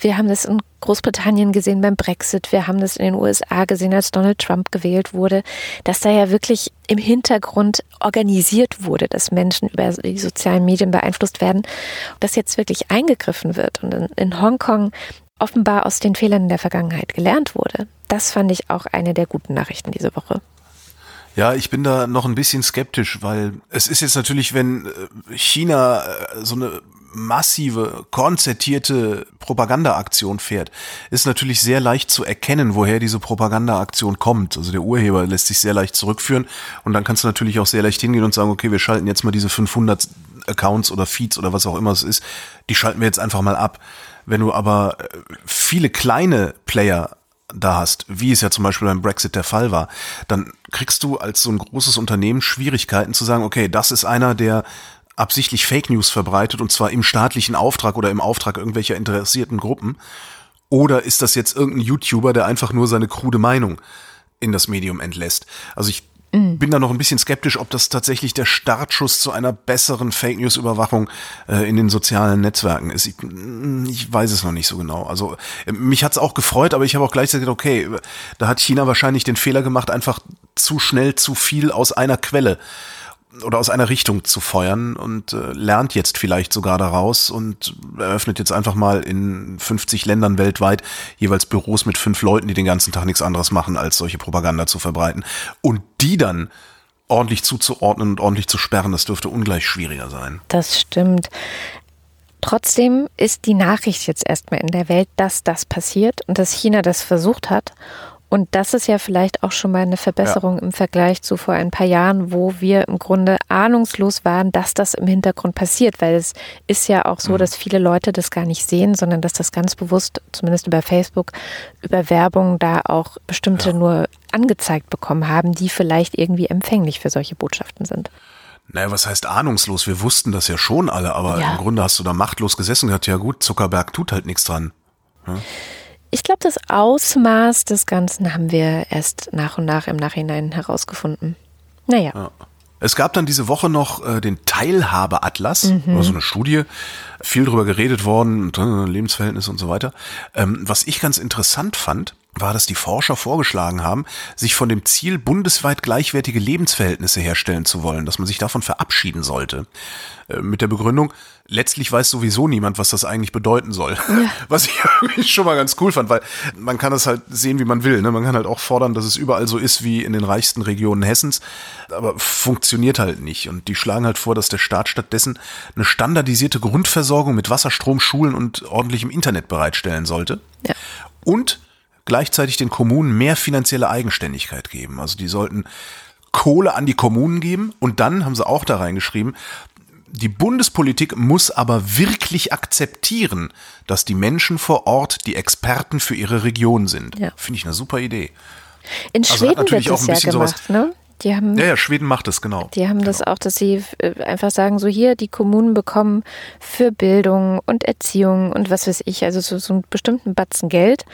Wir haben das in Großbritannien gesehen beim Brexit, wir haben das in den USA gesehen, als Donald Trump gewählt wurde, dass da ja wirklich im Hintergrund organisiert wurde, dass Menschen über die sozialen Medien beeinflusst werden, dass jetzt wirklich eingegriffen wird und in, in Hongkong offenbar aus den Fehlern der Vergangenheit gelernt wurde. Das fand ich auch eine der guten Nachrichten diese Woche. Ja, ich bin da noch ein bisschen skeptisch, weil es ist jetzt natürlich, wenn äh, China äh, so eine massive, konzertierte Propagandaaktion fährt, ist natürlich sehr leicht zu erkennen, woher diese Propagandaaktion kommt. Also der Urheber lässt sich sehr leicht zurückführen und dann kannst du natürlich auch sehr leicht hingehen und sagen, okay, wir schalten jetzt mal diese 500 Accounts oder Feeds oder was auch immer es ist, die schalten wir jetzt einfach mal ab. Wenn du aber äh, viele kleine Player da hast, wie es ja zum Beispiel beim Brexit der Fall war, dann kriegst du als so ein großes Unternehmen Schwierigkeiten zu sagen, okay, das ist einer, der absichtlich Fake News verbreitet und zwar im staatlichen Auftrag oder im Auftrag irgendwelcher interessierten Gruppen? Oder ist das jetzt irgendein YouTuber, der einfach nur seine krude Meinung in das Medium entlässt? Also ich mhm. bin da noch ein bisschen skeptisch, ob das tatsächlich der Startschuss zu einer besseren Fake News Überwachung äh, in den sozialen Netzwerken ist. Ich, ich, weiß es noch nicht so genau. Also äh, mich hat's auch gefreut, aber ich habe auch gleichzeitig gedacht, okay, da hat China wahrscheinlich den Fehler gemacht, einfach zu schnell zu viel aus einer Quelle oder aus einer Richtung zu feuern und äh, lernt jetzt vielleicht sogar daraus und eröffnet jetzt einfach mal in 50 Ländern weltweit jeweils Büros mit fünf Leuten, die den ganzen Tag nichts anderes machen, als solche Propaganda zu verbreiten. Und die dann ordentlich zuzuordnen und ordentlich zu sperren, das dürfte ungleich schwieriger sein. Das stimmt. Trotzdem ist die Nachricht jetzt erstmal in der Welt, dass das passiert und dass China das versucht hat. Und das ist ja vielleicht auch schon mal eine Verbesserung ja. im Vergleich zu vor ein paar Jahren, wo wir im Grunde ahnungslos waren, dass das im Hintergrund passiert, weil es ist ja auch so, mhm. dass viele Leute das gar nicht sehen, sondern dass das ganz bewusst, zumindest über Facebook, über Werbung da auch bestimmte ja. nur angezeigt bekommen haben, die vielleicht irgendwie empfänglich für solche Botschaften sind. Naja, was heißt ahnungslos? Wir wussten das ja schon alle, aber ja. im Grunde hast du da machtlos gesessen und gesagt, ja gut, Zuckerberg tut halt nichts dran. Ja? Ich glaube, das Ausmaß des Ganzen haben wir erst nach und nach im Nachhinein herausgefunden. Naja. Ja. Es gab dann diese Woche noch äh, den Teilhabeatlas, mhm. also eine Studie, viel drüber geredet worden, Lebensverhältnisse und so weiter. Ähm, was ich ganz interessant fand, war, dass die Forscher vorgeschlagen haben, sich von dem Ziel, bundesweit gleichwertige Lebensverhältnisse herstellen zu wollen, dass man sich davon verabschieden sollte. Äh, mit der Begründung, letztlich weiß sowieso niemand, was das eigentlich bedeuten soll. Ja. Was ich irgendwie schon mal ganz cool fand, weil man kann das halt sehen, wie man will. Ne? Man kann halt auch fordern, dass es überall so ist wie in den reichsten Regionen Hessens, aber funktioniert halt nicht. Und die schlagen halt vor, dass der Staat stattdessen eine standardisierte Grundversorgung mit Wasser, Strom, Schulen und ordentlichem Internet bereitstellen sollte. Ja. Und gleichzeitig den Kommunen mehr finanzielle Eigenständigkeit geben. Also die sollten Kohle an die Kommunen geben und dann haben sie auch da reingeschrieben, die Bundespolitik muss aber wirklich akzeptieren, dass die Menschen vor Ort die Experten für ihre Region sind. Ja. Finde ich eine super Idee. In also Schweden wird das ja gemacht, ne? Die haben, ja, ja, Schweden macht das, genau. Die haben genau. das auch, dass sie äh, einfach sagen, so hier, die Kommunen bekommen für Bildung und Erziehung und was weiß ich, also so, so einen bestimmten Batzen Geld.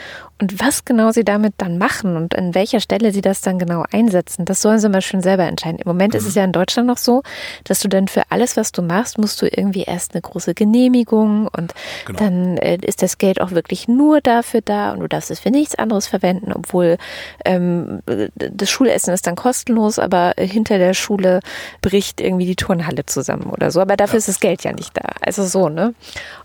Und was genau sie damit dann machen und an welcher Stelle sie das dann genau einsetzen, das sollen sie mal schön selber entscheiden. Im Moment mhm. ist es mhm. ja in Deutschland noch so, dass du dann für alles, was du machst, musst du irgendwie erst eine große Genehmigung und genau. dann äh, ist das Geld auch wirklich nur dafür da und du darfst es für nichts anderes verwenden, obwohl ähm, das Schulessen ist dann kostenlos muss, aber hinter der Schule bricht irgendwie die Turnhalle zusammen oder so. Aber dafür ja. ist das Geld ja nicht da. Also so, ne?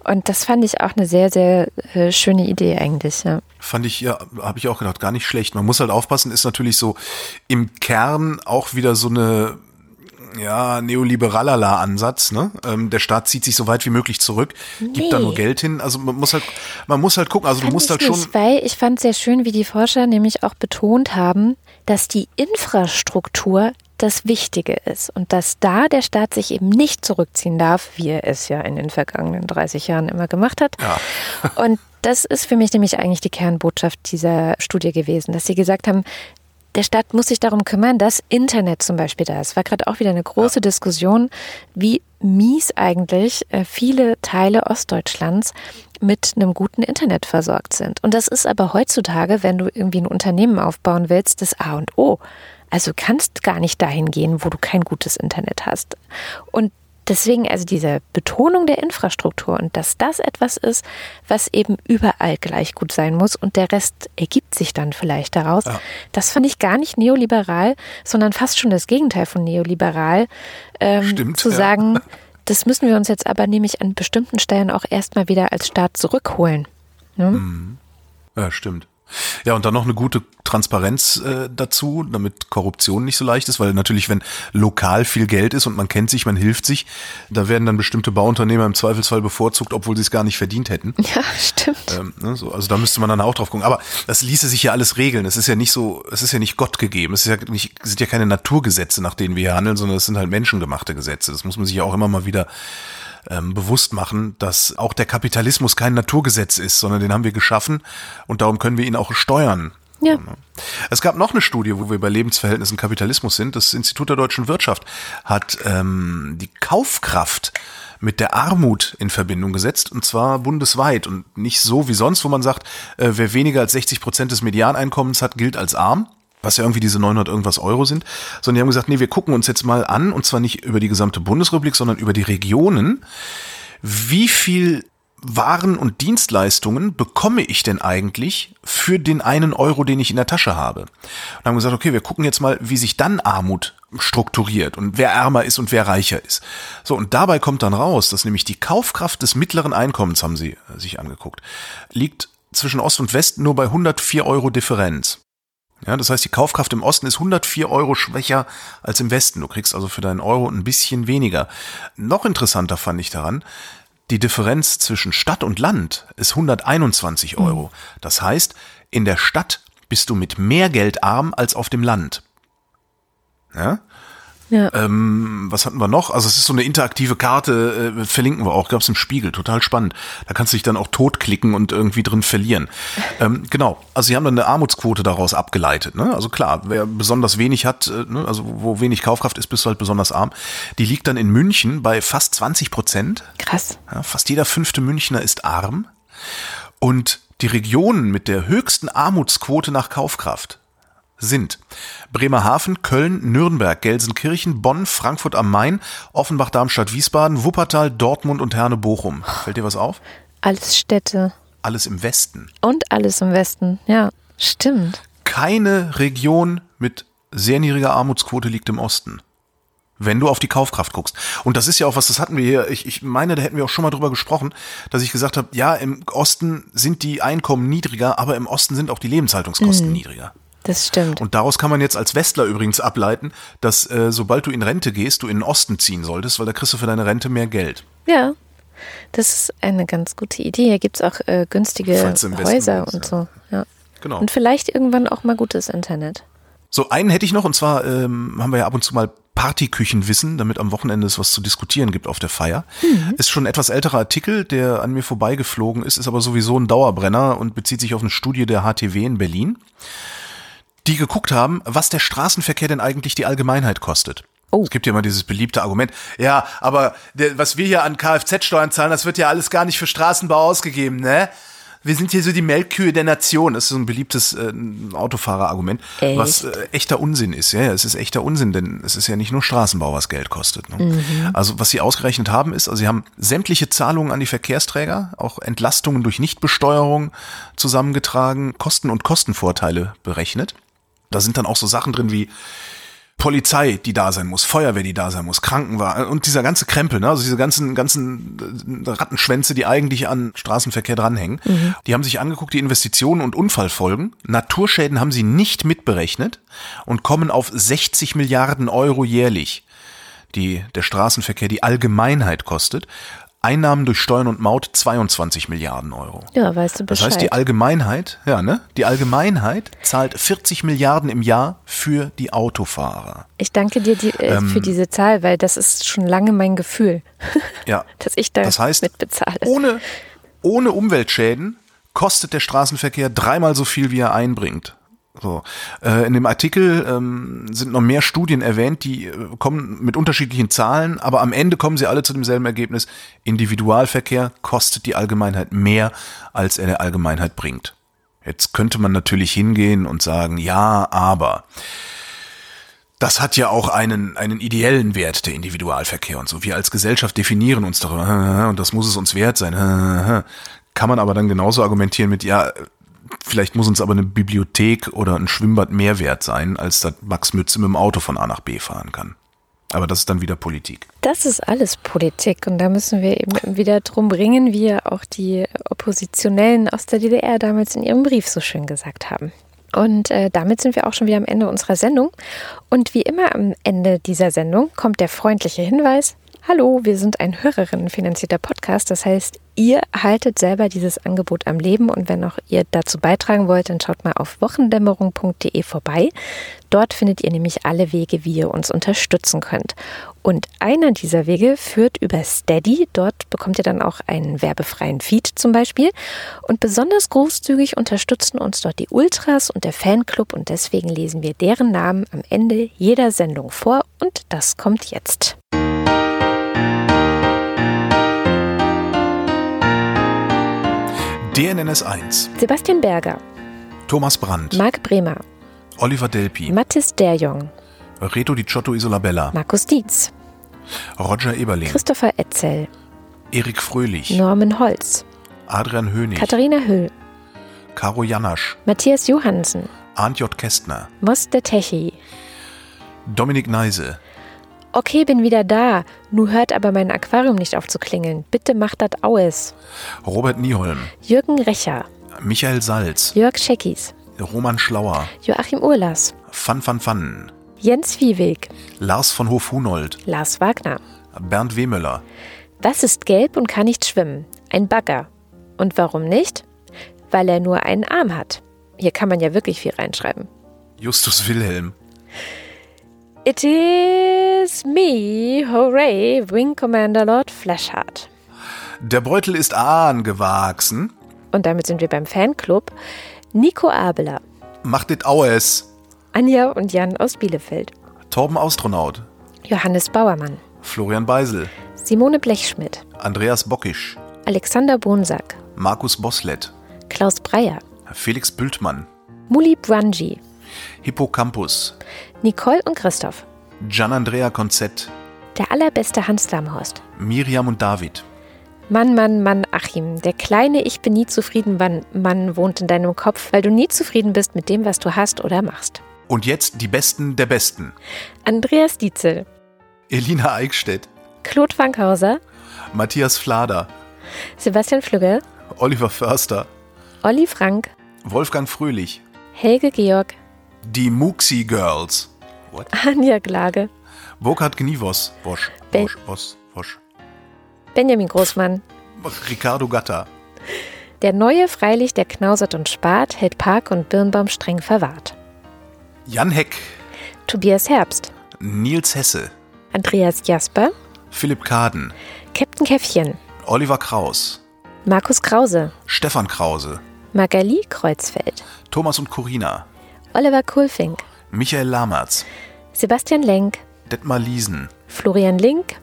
Und das fand ich auch eine sehr, sehr äh, schöne Idee eigentlich, ja. Fand ich, ja, habe ich auch gedacht, gar nicht schlecht. Man muss halt aufpassen, ist natürlich so im Kern auch wieder so eine ja, neoliberaler Ansatz, ne? Ähm, der Staat zieht sich so weit wie möglich zurück, nee. gibt da nur Geld hin. Also man muss halt, man muss halt gucken, also fand du musst halt schon. Nicht, weil ich fand sehr schön, wie die Forscher nämlich auch betont haben, dass die Infrastruktur das Wichtige ist und dass da der Staat sich eben nicht zurückziehen darf, wie er es ja in den vergangenen 30 Jahren immer gemacht hat. Ja. und das ist für mich nämlich eigentlich die Kernbotschaft dieser Studie gewesen, dass sie gesagt haben, der Staat muss sich darum kümmern, dass Internet zum Beispiel da ist. War gerade auch wieder eine große ja. Diskussion, wie mies eigentlich äh, viele Teile Ostdeutschlands mit einem guten Internet versorgt sind. Und das ist aber heutzutage, wenn du irgendwie ein Unternehmen aufbauen willst, das A und O. Also kannst gar nicht dahin gehen, wo du kein gutes Internet hast. Und Deswegen also diese Betonung der Infrastruktur und dass das etwas ist, was eben überall gleich gut sein muss und der Rest ergibt sich dann vielleicht daraus. Ja. Das fand ich gar nicht neoliberal, sondern fast schon das Gegenteil von neoliberal, ähm, Stimmt, zu ja. sagen, das müssen wir uns jetzt aber nämlich an bestimmten Stellen auch erstmal wieder als Staat zurückholen. Ne? Mhm. Ja, stimmt. Ja, und dann noch eine gute Transparenz äh, dazu, damit Korruption nicht so leicht ist, weil natürlich, wenn lokal viel Geld ist und man kennt sich, man hilft sich, da werden dann bestimmte Bauunternehmer im Zweifelsfall bevorzugt, obwohl sie es gar nicht verdient hätten. Ja, stimmt. Ähm, ne, so, also da müsste man dann auch drauf gucken. Aber das ließe sich ja alles regeln. Es ist ja nicht so, es ist ja nicht Gott gegeben. Es ja nicht, es sind ja keine Naturgesetze, nach denen wir hier handeln, sondern es sind halt menschengemachte Gesetze. Das muss man sich ja auch immer mal wieder ähm, bewusst machen, dass auch der Kapitalismus kein Naturgesetz ist, sondern den haben wir geschaffen und darum können wir ihn auch steuern. Ja. Es gab noch eine Studie, wo wir bei Lebensverhältnissen Kapitalismus sind. Das Institut der deutschen Wirtschaft hat ähm, die Kaufkraft mit der Armut in Verbindung gesetzt und zwar bundesweit und nicht so wie sonst, wo man sagt, äh, wer weniger als 60 Prozent des Medianeinkommens hat, gilt als arm was ja irgendwie diese 900 irgendwas Euro sind, sondern die haben gesagt, nee, wir gucken uns jetzt mal an, und zwar nicht über die gesamte Bundesrepublik, sondern über die Regionen, wie viel waren und Dienstleistungen bekomme ich denn eigentlich für den einen Euro, den ich in der Tasche habe? Und haben gesagt, okay, wir gucken jetzt mal, wie sich dann Armut strukturiert und wer ärmer ist und wer reicher ist. So, und dabei kommt dann raus, dass nämlich die Kaufkraft des mittleren Einkommens, haben sie sich angeguckt, liegt zwischen Ost und West nur bei 104 Euro Differenz. Ja, das heißt, die Kaufkraft im Osten ist 104 Euro schwächer als im Westen. Du kriegst also für deinen Euro ein bisschen weniger. Noch interessanter fand ich daran, die Differenz zwischen Stadt und Land ist 121 Euro. Das heißt, in der Stadt bist du mit mehr Geld arm als auf dem Land. Ja? Ja. Ähm, was hatten wir noch? Also es ist so eine interaktive Karte, äh, verlinken wir auch, gab es im Spiegel, total spannend. Da kannst du dich dann auch totklicken und irgendwie drin verlieren. Ähm, genau, also sie haben dann eine Armutsquote daraus abgeleitet. Ne? Also klar, wer besonders wenig hat, äh, ne? also wo wenig Kaufkraft ist, bist du halt besonders arm. Die liegt dann in München bei fast 20 Prozent. Krass. Ja, fast jeder fünfte Münchner ist arm. Und die Regionen mit der höchsten Armutsquote nach Kaufkraft sind Bremerhaven, Köln, Nürnberg, Gelsenkirchen, Bonn, Frankfurt am Main, Offenbach, Darmstadt, Wiesbaden, Wuppertal, Dortmund und Herne, Bochum. Fällt dir was auf? Alles Städte. Alles im Westen. Und alles im Westen, ja, stimmt. Keine Region mit sehr niedriger Armutsquote liegt im Osten. Wenn du auf die Kaufkraft guckst. Und das ist ja auch was, das hatten wir hier, ich, ich meine, da hätten wir auch schon mal drüber gesprochen, dass ich gesagt habe, ja, im Osten sind die Einkommen niedriger, aber im Osten sind auch die Lebenshaltungskosten mhm. niedriger. Das stimmt. Und daraus kann man jetzt als Westler übrigens ableiten, dass äh, sobald du in Rente gehst, du in den Osten ziehen solltest, weil da kriegst du für deine Rente mehr Geld. Ja, das ist eine ganz gute Idee. Hier gibt es auch äh, günstige Häuser und ja. so. Ja. Genau. Und vielleicht irgendwann auch mal gutes Internet. So, einen hätte ich noch, und zwar ähm, haben wir ja ab und zu mal Partyküchenwissen, damit am Wochenende es was zu diskutieren gibt auf der Feier. Mhm. Ist schon ein etwas älterer Artikel, der an mir vorbeigeflogen ist, ist aber sowieso ein Dauerbrenner und bezieht sich auf eine Studie der HTW in Berlin die geguckt haben, was der Straßenverkehr denn eigentlich die Allgemeinheit kostet. Oh. Es gibt ja immer dieses beliebte Argument, ja, aber der, was wir hier an Kfz-Steuern zahlen, das wird ja alles gar nicht für Straßenbau ausgegeben, ne? Wir sind hier so die Melkkühe der Nation. Das ist so ein beliebtes äh, Autofahrerargument, Echt? was äh, echter Unsinn ist. Ja, ja, es ist echter Unsinn, denn es ist ja nicht nur Straßenbau, was Geld kostet. Ne? Mhm. Also was sie ausgerechnet haben, ist, also sie haben sämtliche Zahlungen an die Verkehrsträger, auch Entlastungen durch Nichtbesteuerung zusammengetragen, Kosten und Kostenvorteile berechnet. Da sind dann auch so Sachen drin wie Polizei, die da sein muss, Feuerwehr, die da sein muss, Krankenwagen und dieser ganze Krempel, ne? also diese ganzen ganzen äh, Rattenschwänze, die eigentlich an Straßenverkehr dranhängen. Mhm. Die haben sich angeguckt, die Investitionen und Unfallfolgen. Naturschäden haben sie nicht mitberechnet und kommen auf 60 Milliarden Euro jährlich, die der Straßenverkehr die Allgemeinheit kostet. Einnahmen durch Steuern und Maut 22 Milliarden Euro. Ja, weißt du Bescheid. Das heißt, die Allgemeinheit, ja, ne? Die Allgemeinheit zahlt 40 Milliarden im Jahr für die Autofahrer. Ich danke dir die, äh, ähm, für diese Zahl, weil das ist schon lange mein Gefühl, ja, dass ich da das heißt, mitbezahle. Ohne, ohne Umweltschäden kostet der Straßenverkehr dreimal so viel, wie er einbringt. So. Äh, in dem Artikel ähm, sind noch mehr Studien erwähnt, die äh, kommen mit unterschiedlichen Zahlen, aber am Ende kommen sie alle zu demselben Ergebnis. Individualverkehr kostet die Allgemeinheit mehr, als er der Allgemeinheit bringt. Jetzt könnte man natürlich hingehen und sagen, ja, aber das hat ja auch einen, einen ideellen Wert, der Individualverkehr und so. Wir als Gesellschaft definieren uns darüber und das muss es uns wert sein. Kann man aber dann genauso argumentieren mit, ja, Vielleicht muss uns aber eine Bibliothek oder ein Schwimmbad mehr wert sein, als dass Max Mütze mit dem Auto von A nach B fahren kann. Aber das ist dann wieder Politik. Das ist alles Politik und da müssen wir eben wieder drum bringen, wie auch die Oppositionellen aus der DDR damals in ihrem Brief so schön gesagt haben. Und äh, damit sind wir auch schon wieder am Ende unserer Sendung. Und wie immer am Ende dieser Sendung kommt der freundliche Hinweis, Hallo, wir sind ein Hörerinnenfinanzierter Podcast. Das heißt, ihr haltet selber dieses Angebot am Leben und wenn auch ihr dazu beitragen wollt, dann schaut mal auf wochendämmerung.de vorbei. Dort findet ihr nämlich alle Wege, wie ihr uns unterstützen könnt. Und einer dieser Wege führt über Steady. Dort bekommt ihr dann auch einen werbefreien Feed zum Beispiel. Und besonders großzügig unterstützen uns dort die Ultras und der Fanclub und deswegen lesen wir deren Namen am Ende jeder Sendung vor und das kommt jetzt. DNNS 1. Sebastian Berger. Thomas Brandt. Marc Bremer. Oliver Delpi. Mathis Derjong. Reto Di Ciotto Isolabella. Markus Dietz. Roger Eberling. Christopher Etzel. Erik Fröhlich. Norman Holz. Adrian Hönig. Katharina Höll. Caro Janasch. Matthias Johansen. Arndt J. Kästner. Mos de Techi. Dominik Neise. Okay, bin wieder da. Nu hört aber mein Aquarium nicht auf zu klingeln. Bitte macht das aus. Robert Nieholm. Jürgen Recher. Michael Salz. Jörg Scheckis. Roman Schlauer. Joachim Urlas. Fan Fan Fan. Jens Wieweg. Lars von Hof-Hunold. Lars Wagner. Bernd Wehmüller. Was ist gelb und kann nicht schwimmen? Ein Bagger. Und warum nicht? Weil er nur einen Arm hat. Hier kann man ja wirklich viel reinschreiben. Justus Wilhelm. It is me, hooray, Wing Commander Lord Flashheart. Der Beutel ist angewachsen. Und damit sind wir beim Fanclub. Nico Abeler. Macht it aues. Anja und Jan aus Bielefeld. Torben Astronaut. Johannes Bauermann. Florian Beisel. Simone Blechschmidt. Andreas Bockisch. Alexander Bonsack. Markus Boslett. Klaus Breyer. Felix Bültmann. Muli Brunji. Hippocampus. Nicole und Christoph. Gian-Andrea Konzett. Der allerbeste Hans Lamhorst. Miriam und David. Mann, Mann, Mann, Achim, der kleine Ich bin nie zufrieden Mann wohnt in deinem Kopf, weil du nie zufrieden bist mit dem, was du hast oder machst. Und jetzt die Besten der Besten. Andreas Dietzel. Elina Eickstedt. Claude Fankhauser. Matthias Flader. Sebastian Flügge. Oliver Förster. Olli Frank. Wolfgang Fröhlich. Helge Georg. Die Muxi Girls. What? Anja Glage. Burkhard Gnivos. Wosch. Wosch. Wosch. Wosch. Benjamin Großmann. Ricardo Gatter. Der neue Freilich, der knausert und spart, hält Park und Birnbaum streng verwahrt. Jan Heck. Tobias Herbst. Nils Hesse. Andreas Jasper. Philipp Kaden. Captain Käffchen. Oliver Kraus. Markus Krause. Stefan Krause. Magali Kreuzfeld. Thomas und Corina. Oliver Kulfink. Michael Lamertz. Sebastian Lenk. Detmar Liesen. Florian Link.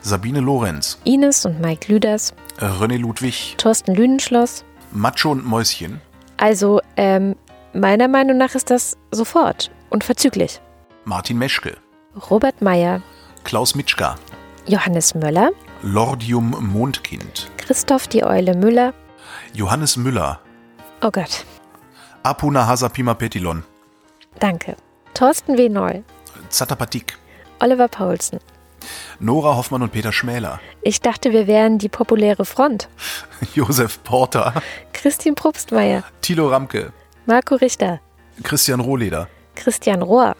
Sabine Lorenz. Ines und Mike Lüders. René Ludwig. Thorsten Lünenschloss. Macho und Mäuschen. Also, ähm, meiner Meinung nach ist das sofort und verzüglich. Martin Meschke. Robert Meyer. Klaus Mitschka. Johannes Möller. Lordium Mondkind. Christoph die Eule Müller. Johannes Müller. Oh Gott. Apuna Hasapima Petilon. Danke. Thorsten W. Neu. Zatapatik. Oliver Paulsen. Nora Hoffmann und Peter Schmäler. Ich dachte, wir wären die populäre Front. Josef Porter. Christine Probstmeier. Thilo Ramke. Marco Richter. Christian Rohleder. Christian Rohr.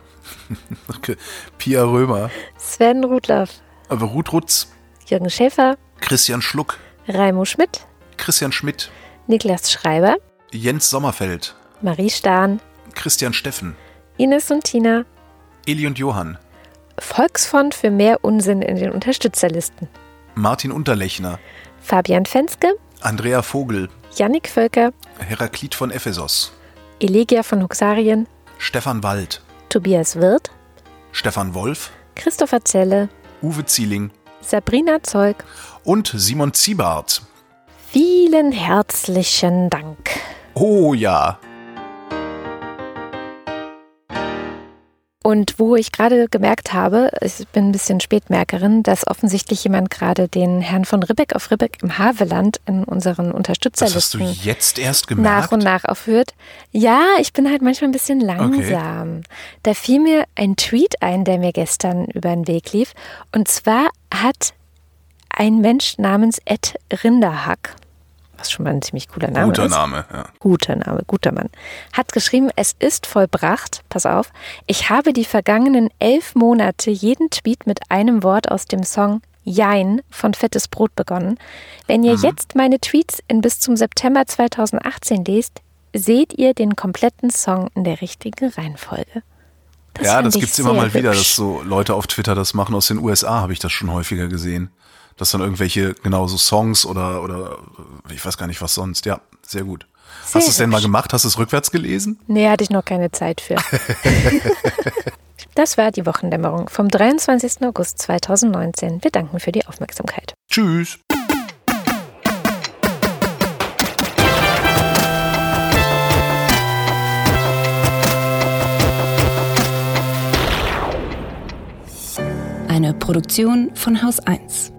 Pia Römer. Sven Rudloff. Ruth Rutz. Jürgen Schäfer. Christian Schluck. Raimo Schmidt. Christian Schmidt. Niklas Schreiber. Jens Sommerfeld. Marie Stahn. Christian Steffen. Ines und Tina. Eli und Johann. Volksfront für mehr Unsinn in den Unterstützerlisten. Martin Unterlechner. Fabian Fenske. Andrea Vogel. Jannik Völker. Heraklit von Ephesos. Elegia von Huxarien. Stefan Wald. Tobias Wirth. Stefan Wolf. Christopher Zelle. Uwe Zieling. Sabrina Zeug. Und Simon Ziebart. Vielen herzlichen Dank. Oh ja. Und wo ich gerade gemerkt habe, ich bin ein bisschen Spätmerkerin, dass offensichtlich jemand gerade den Herrn von Ribbeck auf Ribbeck im Haveland in unseren Unterstützerlisten das hast du jetzt erst gemerkt? nach und nach aufhört. Ja, ich bin halt manchmal ein bisschen langsam. Okay. Da fiel mir ein Tweet ein, der mir gestern über den Weg lief. Und zwar hat ein Mensch namens Ed Rinderhack was schon mal ein ziemlich cooler Name guter ist. Name, ja. Guter Name, guter Mann. Hat geschrieben, es ist vollbracht, pass auf, ich habe die vergangenen elf Monate jeden Tweet mit einem Wort aus dem Song Jein von Fettes Brot begonnen. Wenn ihr mhm. jetzt meine Tweets in bis zum September 2018 lest, seht ihr den kompletten Song in der richtigen Reihenfolge. Das ja, das gibt es immer mal hübsch. wieder, dass so Leute auf Twitter das machen. Aus den USA habe ich das schon häufiger gesehen dass dann irgendwelche, genau so Songs oder, oder ich weiß gar nicht was sonst. Ja, sehr gut. Sehr Hast du es denn mal gemacht? Hast du es rückwärts gelesen? Nee, hatte ich noch keine Zeit für. das war die Wochendämmerung vom 23. August 2019. Wir danken für die Aufmerksamkeit. Tschüss. Eine Produktion von Haus 1.